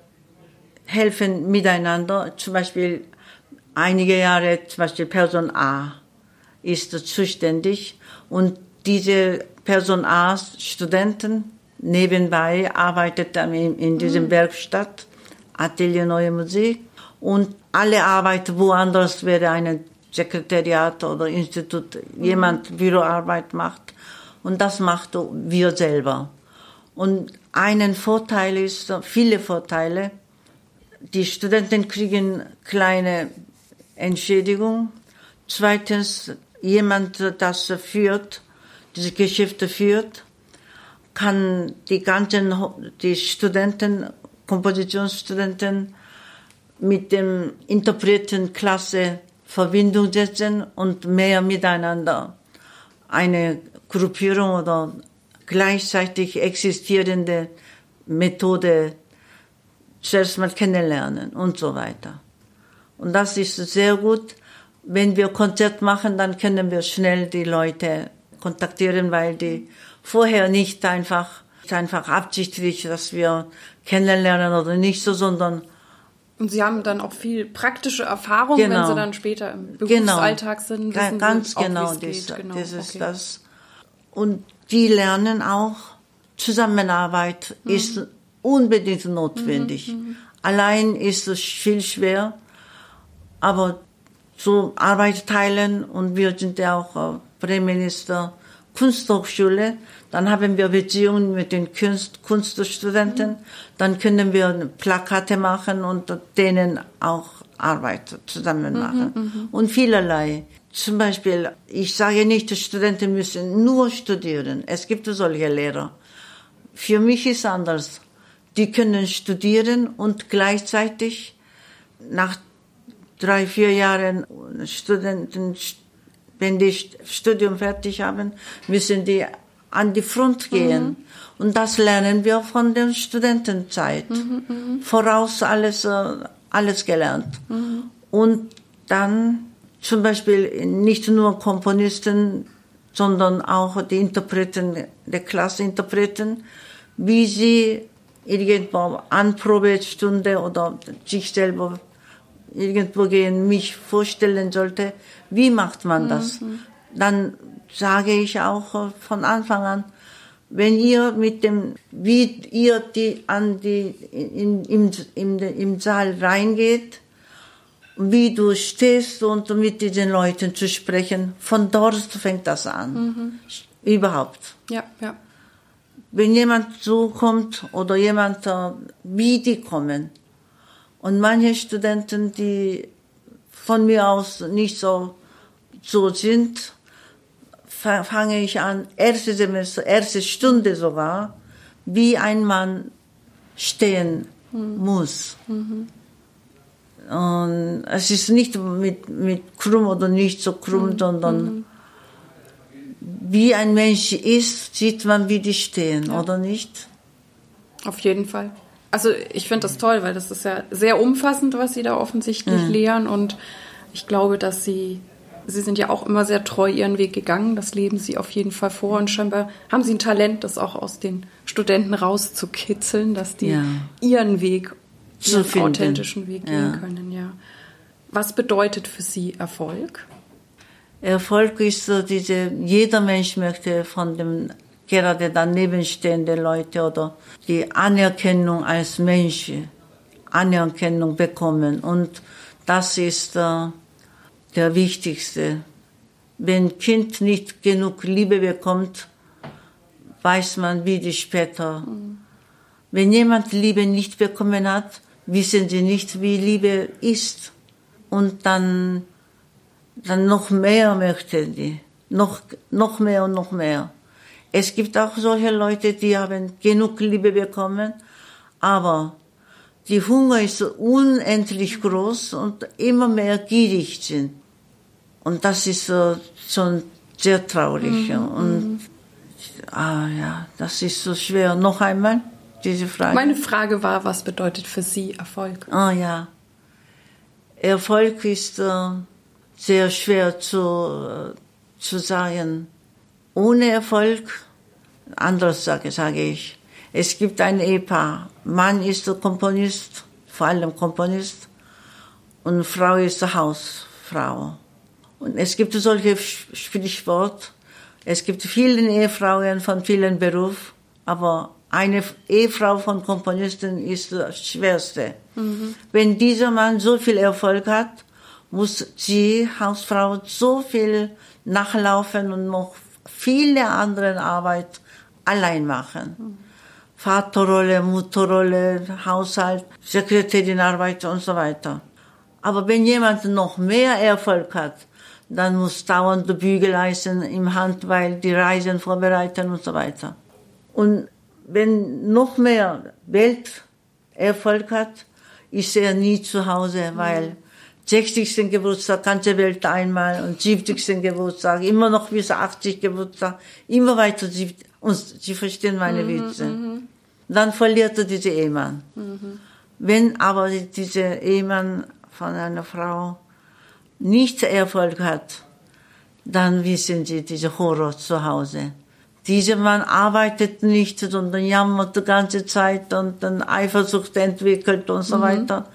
helfen miteinander. Zum Beispiel einige Jahre, zum Beispiel Person A ist zuständig und diese Person A, Studenten, nebenbei arbeitet dann in, in diesem mhm. Werkstatt, Atelier Neue Musik und alle Arbeit woanders wäre eine Sekretariat oder Institut, mhm. jemand Büroarbeit macht. Und das macht wir selber. Und einen Vorteil ist, viele Vorteile, die Studenten kriegen kleine Entschädigung. Zweitens, jemand, das führt, diese Geschäfte führt, kann die ganzen, die Studenten, Kompositionsstudenten mit dem Interpretenklasse Verbindung setzen und mehr miteinander eine Gruppierung oder gleichzeitig existierende Methode zuerst mal kennenlernen und so weiter. Und das ist sehr gut. Wenn wir Konzert machen, dann können wir schnell die Leute kontaktieren, weil die vorher nicht einfach, nicht einfach absichtlich, dass wir kennenlernen oder nicht so, sondern und Sie haben dann auch viel praktische Erfahrung, genau. wenn Sie dann später im genau. Berufsalltag genau. sind. Wissen Ganz Sie genau, auch, das, genau. das ist okay. das. Und die lernen auch, Zusammenarbeit mhm. ist unbedingt notwendig. Mhm, mhm, Allein ist es viel schwer, aber so Arbeit teilen und wir sind ja auch Premierminister Kunsthochschule, dann haben wir Beziehungen mit den Kunst, Kunststudenten, mhm. dann können wir Plakate machen und denen auch Arbeit zusammen mhm, machen. Mhm, und vielerlei. Zum Beispiel, ich sage nicht, die Studenten müssen nur studieren. Es gibt solche Lehrer. Für mich ist anders. Die können studieren und gleichzeitig nach drei, vier Jahren Studenten wenn die Studium fertig haben, müssen die an die Front gehen. Mhm. Und das lernen wir von der Studentenzeit. Mhm, mhm. Voraus alles, äh, alles gelernt. Mhm. Und dann zum Beispiel nicht nur Komponisten, sondern auch die Interpreten, die Klasseninterpreten, wie sie irgendwo Anprobestunde oder sich selber irgendwo gehen, mich vorstellen sollte, wie macht man das? Mhm. Dann sage ich auch von Anfang an, wenn ihr mit dem, wie ihr die an die in, im, im, im Saal reingeht, wie du stehst und mit diesen Leuten zu sprechen, von dort fängt das an. Mhm. Überhaupt. Ja, ja. Wenn jemand so kommt oder jemand, wie die kommen, Und manche Studenten, die von mir aus nicht so, so sind, fange ich an, erste Semester, erste Stunde sogar, wie ein Mann stehen mhm. muss. Mhm. Und es ist nicht mit, mit krumm oder nicht so krumm, mhm. sondern mhm. wie ein Mensch ist, sieht man, wie die stehen, ja. oder nicht? Auf jeden Fall. Also ich finde das toll, weil das ist ja sehr umfassend, was Sie da offensichtlich mhm. lehren. Und ich glaube, dass Sie, Sie sind ja auch immer sehr treu Ihren Weg gegangen. Das leben Sie auf jeden Fall vor. Und scheinbar haben Sie ein Talent, das auch aus den Studenten rauszukitzeln, dass die ja. ihren Weg zu ihren authentischen Weg gehen ja. können, ja. Was bedeutet für Sie Erfolg? Erfolg ist so diese, jeder Mensch möchte von dem gerade daneben stehende Leute oder die Anerkennung als Mensch, Anerkennung bekommen. Und das ist äh, der wichtigste. Wenn Kind nicht genug Liebe bekommt, weiß man, wie die später. Mhm. Wenn jemand Liebe nicht bekommen hat, wissen sie nicht, wie Liebe ist. Und dann, dann noch mehr möchten die. Noch, noch mehr und noch mehr. Es gibt auch solche Leute, die haben genug Liebe bekommen, aber die Hunger ist unendlich groß und immer mehr gierig sind. Und das ist so, schon sehr traurig. Mhm. Und mhm. ah, ja, das ist so schwer. Noch einmal diese Frage. Meine Frage war, was bedeutet für Sie Erfolg? Ah ja, Erfolg ist äh, sehr schwer zu, äh, zu sagen. Ohne Erfolg, anders sage, sage ich, es gibt ein Ehepaar. Mann ist Komponist, vor allem Komponist, und Frau ist Hausfrau. Und es gibt solche Sprichwort. Es gibt viele Ehefrauen von vielen Berufen, aber eine Ehefrau von Komponisten ist das Schwerste. Mhm. Wenn dieser Mann so viel Erfolg hat, muss sie, Hausfrau, so viel nachlaufen und noch viele andere Arbeit allein machen. Mhm. Vaterrolle, Mutterrolle, Haushalt, Sekretärinarbeit und so weiter. Aber wenn jemand noch mehr Erfolg hat, dann muss dauernd Bügeleisen im Hand, weil die Reisen vorbereiten und so weiter. Und wenn noch mehr Welterfolg hat, ist er nie zu Hause, weil 60. Geburtstag, ganze Welt einmal und 70. Geburtstag, immer noch bis 80 Geburtstag, immer weiter. Und Sie verstehen meine mhm, Witze. Mhm. Dann verliert er diese Ehemann. Mhm. Wenn aber dieser Ehemann von einer Frau nicht Erfolg hat, dann wissen Sie diese Horror zu Hause. Dieser Mann arbeitet nicht, sondern jammert die ganze Zeit und dann Eifersucht entwickelt und so mhm. weiter.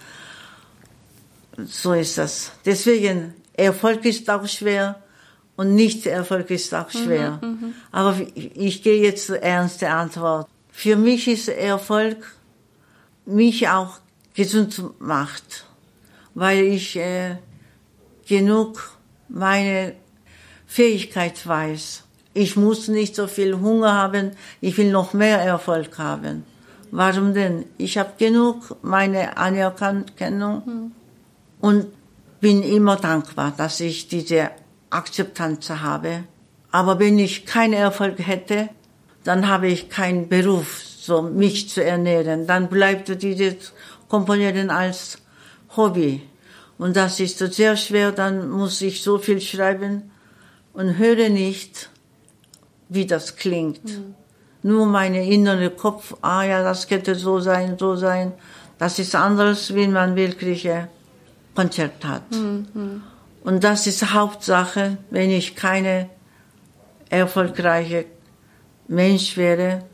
So ist das. Deswegen, Erfolg ist auch schwer und Nicht-Erfolg ist auch mhm, schwer. Mhm, Aber ich, ich gehe jetzt zur ernste Antwort. Für mich ist Erfolg, mich auch gesund macht, weil ich äh, genug meine Fähigkeit weiß ich muss nicht so viel Hunger haben, ich will noch mehr Erfolg haben. Warum denn? Ich habe genug meine Anerkennung mhm. und bin immer dankbar, dass ich diese Akzeptanz habe. Aber wenn ich keinen Erfolg hätte, dann habe ich keinen Beruf, so mich zu ernähren. Dann bleibt dieses Komponieren als Hobby. Und das ist sehr schwer, dann muss ich so viel schreiben und höre nicht wie das klingt. Mhm. Nur meine innere Kopf, ah ja, das könnte so sein, so sein. Das ist anders, wie man wirklich ein Konzert hat. Mhm. Und das ist Hauptsache, wenn ich keine erfolgreiche Mensch wäre,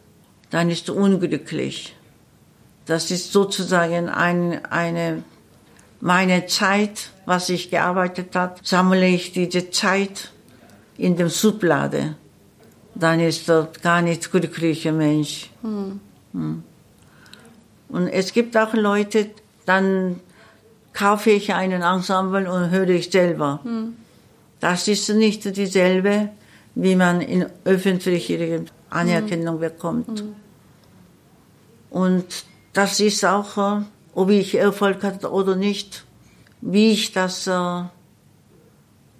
dann ist unglücklich. Das ist sozusagen ein, eine, meine Zeit, was ich gearbeitet habe, sammle ich diese Zeit in dem Sublade dann ist dort gar nicht glücklicher Mensch. Mhm. Und es gibt auch Leute, dann kaufe ich einen Ensemble und höre ich selber. Mhm. Das ist nicht dieselbe, wie man in öffentlicher Anerkennung mhm. bekommt. Und das ist auch äh, ob ich Erfolg hatte oder nicht, wie ich das äh,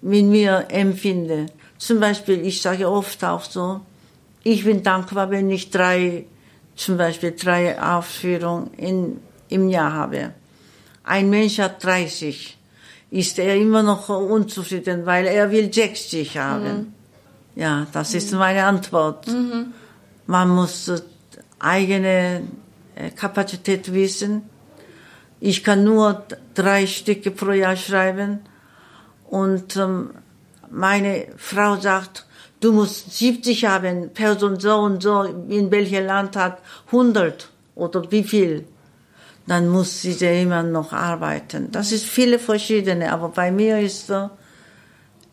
mit mir empfinde. Zum Beispiel, ich sage oft auch so, ich bin dankbar, wenn ich drei, zum Beispiel drei Aufführungen in, im Jahr habe. Ein Mensch hat 30, ist er immer noch unzufrieden, weil er will 60 haben. Mhm. Ja, das ist meine Antwort. Mhm. Man muss eigene äh, Kapazität wissen. Ich kann nur drei Stücke pro Jahr schreiben und ähm, meine Frau sagt, du musst 70 haben, Person so und so, in welchem Land hat 100 oder wie viel. Dann muss sie immer noch arbeiten. Das ist viele verschiedene, aber bei mir ist äh,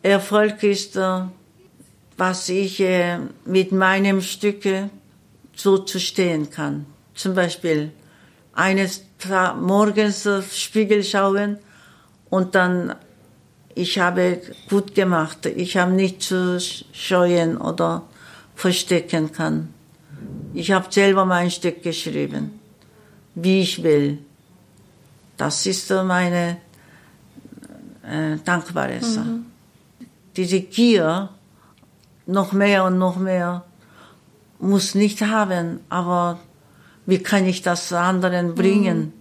Erfolg ist, was ich äh, mit meinem Stücke so zu stehen kann. Zum Beispiel eines morgens Spiegel schauen und dann ich habe gut gemacht. Ich habe nicht zu scheuen oder verstecken kann. Ich habe selber mein Stück geschrieben, wie ich will. Das ist meine äh, dankbare Sache. Mhm. Diese Gier, noch mehr und noch mehr, muss nicht haben, aber wie kann ich das anderen bringen? Mhm.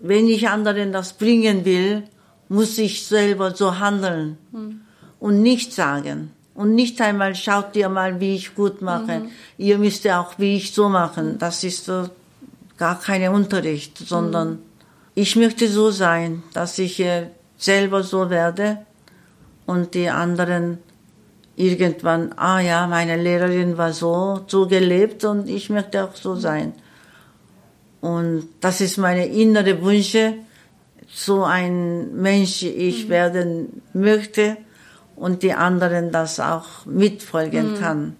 Wenn ich anderen das bringen will, muss ich selber so handeln mhm. und nicht sagen. Und nicht einmal, schaut ihr mal, wie ich gut mache. Mhm. Ihr müsst ja auch, wie ich so machen. Das ist so gar kein Unterricht, sondern mhm. ich möchte so sein, dass ich äh, selber so werde und die anderen irgendwann, ah ja, meine Lehrerin war so, so gelebt und ich möchte auch so sein. Und das ist meine innere Wünsche, so ein Mensch ich mhm. werden möchte und die anderen das auch mitfolgen mhm. kann.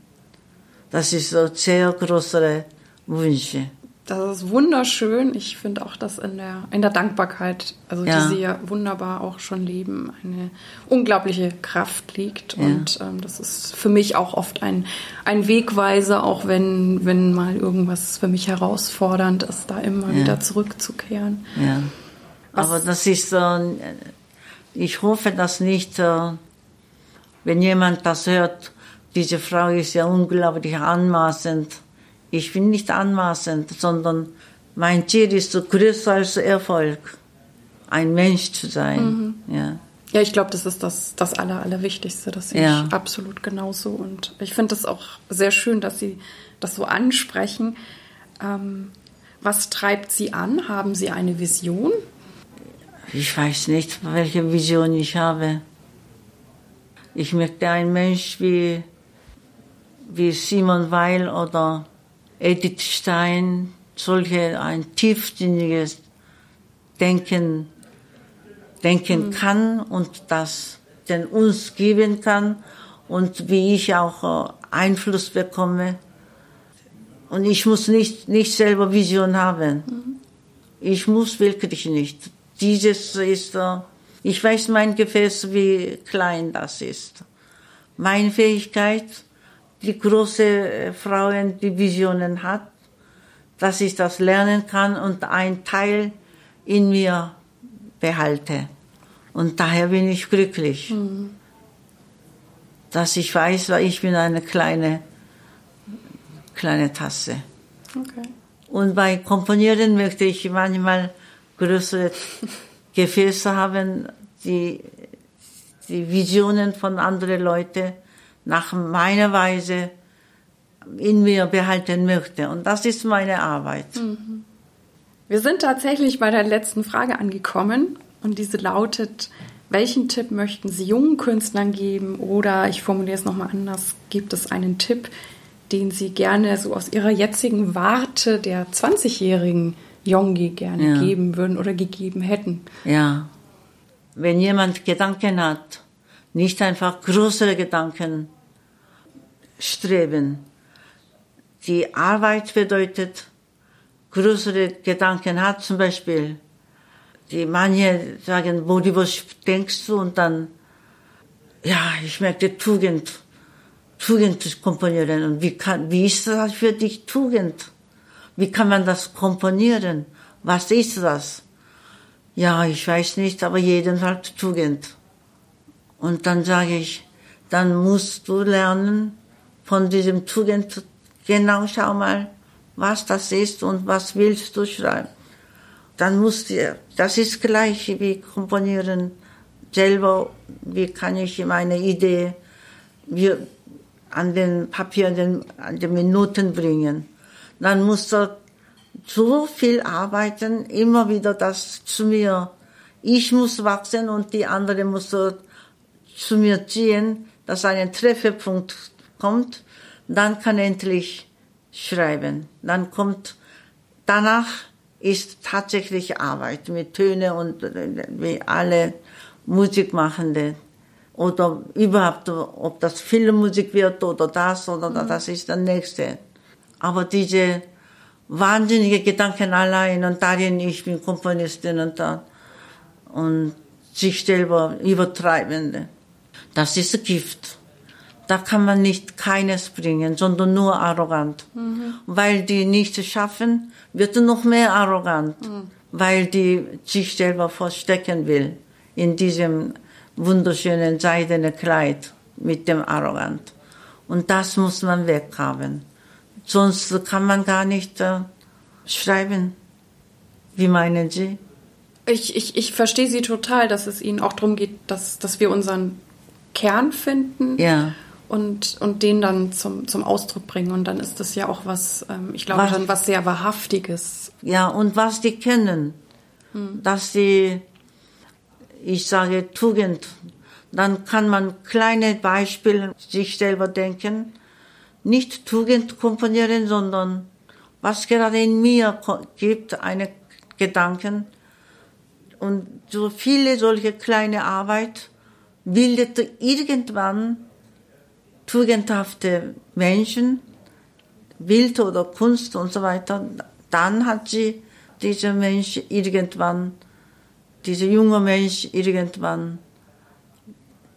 Das ist so sehr größere Wünsche. Das ist wunderschön. Ich finde auch, dass in der, in der Dankbarkeit, also ja. die Sie ja wunderbar auch schon leben, eine unglaubliche Kraft liegt. Ja. Und ähm, das ist für mich auch oft ein, ein Wegweiser, auch wenn, wenn mal irgendwas für mich herausfordernd ist, da immer ja. wieder zurückzukehren. Ja. Aber das ist, äh, ich hoffe, dass nicht, äh, wenn jemand das hört, diese Frau ist ja unglaublich anmaßend. Ich bin nicht anmaßend, sondern mein Ziel ist so größer als Erfolg, ein Mensch zu sein. Mhm. Ja. Ja, ich glaube, das ist das, das Aller, Allerwichtigste. Das sehe ja. ich absolut genauso. Und ich finde es auch sehr schön, dass Sie das so ansprechen. Ähm, was treibt Sie an? Haben Sie eine Vision? Ich weiß nicht, welche Vision ich habe. Ich möchte ein Mensch wie, wie Simon Weil oder Edith Stein, solche ein tiefsinniges Denken, denken mhm. kann und das den uns geben kann und wie ich auch äh, Einfluss bekomme. Und ich muss nicht, nicht selber Vision haben. Mhm. Ich muss wirklich nicht. Dieses ist, ich weiß mein Gefäß, wie klein das ist. Meine Fähigkeit, die große äh, Frauen, die Visionen hat, dass ich das lernen kann und ein Teil in mir behalte. Und daher bin ich glücklich, mhm. dass ich weiß, weil ich bin eine kleine, kleine Tasse. Okay. Und bei Komponieren möchte ich manchmal größere Gefäße haben, die, die Visionen von anderen Leuten nach meiner Weise in mir behalten möchte. Und das ist meine Arbeit. Mhm. Wir sind tatsächlich bei der letzten Frage angekommen und diese lautet, welchen Tipp möchten Sie jungen Künstlern geben oder ich formuliere es nochmal anders, gibt es einen Tipp, den Sie gerne so aus Ihrer jetzigen Warte der 20-Jährigen Jongi gerne ja. geben würden oder gegeben hätten. Ja. Wenn jemand Gedanken hat, nicht einfach größere Gedanken streben. Die Arbeit bedeutet, größere Gedanken hat, zum Beispiel, die manche sagen, Bodi, was denkst du? Und dann, ja, ich möchte Tugend, Tugend komponieren. Und wie kann, wie ist das für dich Tugend? Wie kann man das komponieren? Was ist das? ja, ich weiß nicht, aber jedenfalls Tugend. Und dann sage ich, dann musst du lernen von diesem Tugend, genau schau mal, was das ist und was willst du schreiben. Dann musst du, das ist gleich wie komponieren selber, wie kann ich meine Idee wie an den Papier, an den, an den Minuten bringen. Dann musst du so viel arbeiten, immer wieder das zu mir. Ich muss wachsen und die andere muss zu mir ziehen, dass ein Trefferpunkt kommt. Dann kann endlich schreiben. Dann kommt, danach ist tatsächlich Arbeit mit Töne und wie alle Musikmachende oder überhaupt, ob das Filmmusik wird oder das oder mhm. das ist der nächste. Aber diese wahnsinnige Gedanken allein und darin, ich bin Komponistin und da, und sich selber übertreibende. Das ist Gift. Da kann man nicht keines bringen, sondern nur arrogant. Mhm. Weil die nichts schaffen, wird noch mehr arrogant, mhm. weil die sich selber verstecken will in diesem wunderschönen seidenen Kleid mit dem arrogant. Und das muss man weghaben. Sonst kann man gar nicht äh, schreiben. Wie meinen Sie? Ich, ich, ich verstehe Sie total, dass es Ihnen auch darum geht, dass, dass wir unseren Kern finden ja. und, und den dann zum, zum Ausdruck bringen. Und dann ist das ja auch was, ähm, ich glaube, was, dann was sehr Wahrhaftiges. Ja, und was die können. Hm. Dass sie, ich sage Tugend, dann kann man kleine Beispiele sich selber denken nicht Tugend komponieren, sondern was gerade in mir gibt, eine Gedanken. Und so viele solche kleine Arbeit bildet irgendwann tugendhafte Menschen, Bild oder Kunst und so weiter. Dann hat sie dieser Mensch irgendwann, dieser junge Mensch irgendwann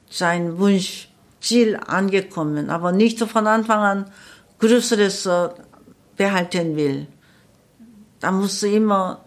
sein Wunsch Ziel angekommen, aber nicht so von Anfang an Größeres behalten will. Da muss immer,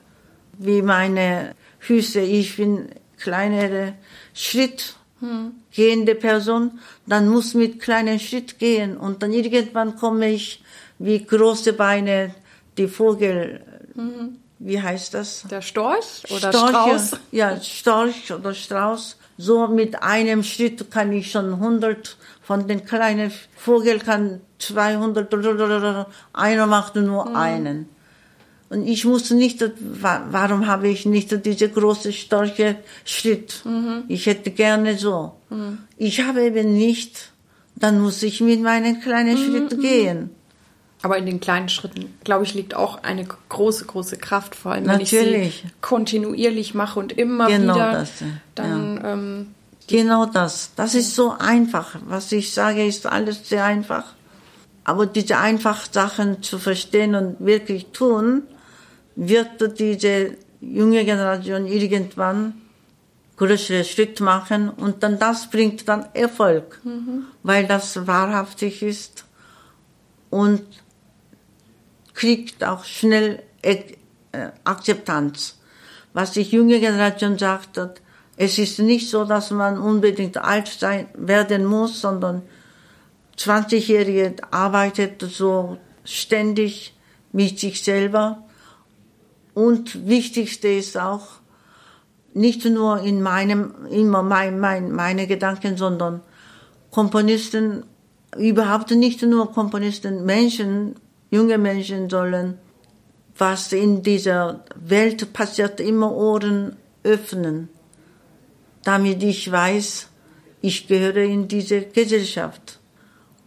wie meine Füße, ich bin kleinere Schritt hm. gehende Person, dann muss mit kleinen Schritt gehen und dann irgendwann komme ich wie große Beine, die Vogel, hm. wie heißt das? Der Storch oder Storche, Strauß? Ja, Storch oder Strauß so mit einem Schritt kann ich schon 100 von den kleinen Vogel kann 200 einer macht nur mhm. einen. Und ich musste nicht, warum habe ich nicht diese große, starke Schritt? Mhm. Ich hätte gerne so. Mhm. Ich habe eben nicht, dann muss ich mit meinen kleinen mhm. Schritten gehen. Aber in den kleinen Schritten, glaube ich, liegt auch eine große, große Kraft, vor allem wenn Natürlich. ich sie kontinuierlich mache und immer genau wieder. Das, dann, ja. ähm, genau das. Das ist so einfach. Was ich sage, ist alles sehr einfach. Aber diese einfachen Sachen zu verstehen und wirklich tun, wird diese junge Generation irgendwann größere Schritt machen und dann das bringt dann Erfolg, mhm. weil das wahrhaftig ist und kriegt auch schnell äh, Akzeptanz. Was die junge Generation sagt, es ist nicht so, dass man unbedingt alt sein, werden muss, sondern 20-Jährige arbeitet so ständig mit sich selber. Und wichtigste ist auch, nicht nur in meinem, immer mein, mein, meine Gedanken, sondern Komponisten, überhaupt nicht nur Komponisten, Menschen junge Menschen sollen, was in dieser Welt passiert, immer Ohren öffnen, damit ich weiß, ich gehöre in diese Gesellschaft.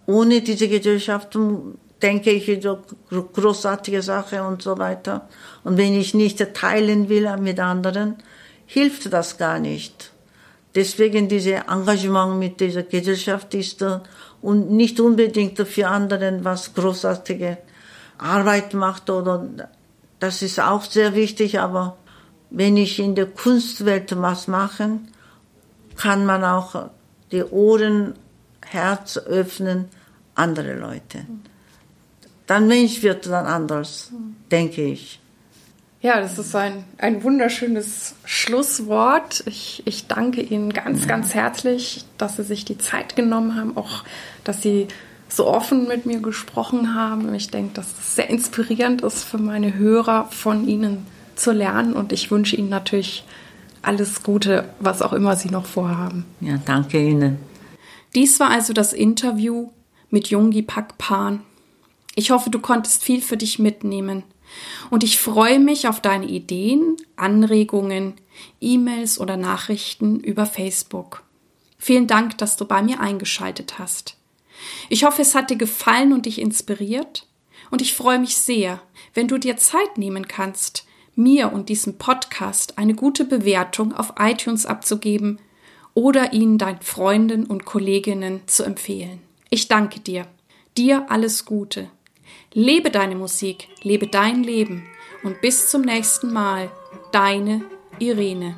Ohne diese Gesellschaft denke ich so großartige Sachen und so weiter. Und wenn ich nicht teilen will mit anderen, hilft das gar nicht. Deswegen dieses Engagement mit dieser Gesellschaft ist und nicht unbedingt für anderen was Großartiges Arbeit macht oder das ist auch sehr wichtig, aber wenn ich in der Kunstwelt was mache, kann man auch die Ohren, Herz öffnen, andere Leute. Dann Mensch wird dann anders, denke ich. Ja, das ist ein, ein wunderschönes Schlusswort. Ich, ich danke Ihnen ganz, ganz herzlich, dass Sie sich die Zeit genommen haben, auch dass Sie so offen mit mir gesprochen haben. Ich denke, dass es sehr inspirierend ist für meine Hörer, von Ihnen zu lernen. Und ich wünsche Ihnen natürlich alles Gute, was auch immer Sie noch vorhaben. Ja, danke Ihnen. Dies war also das Interview mit Jungi Pakpan. Ich hoffe, du konntest viel für dich mitnehmen. Und ich freue mich auf deine Ideen, Anregungen, E-Mails oder Nachrichten über Facebook. Vielen Dank, dass du bei mir eingeschaltet hast. Ich hoffe, es hat dir gefallen und dich inspiriert. Und ich freue mich sehr, wenn du dir Zeit nehmen kannst, mir und diesem Podcast eine gute Bewertung auf iTunes abzugeben oder ihn deinen Freunden und Kolleginnen zu empfehlen. Ich danke dir. Dir alles Gute. Lebe deine Musik, lebe dein Leben und bis zum nächsten Mal, deine Irene.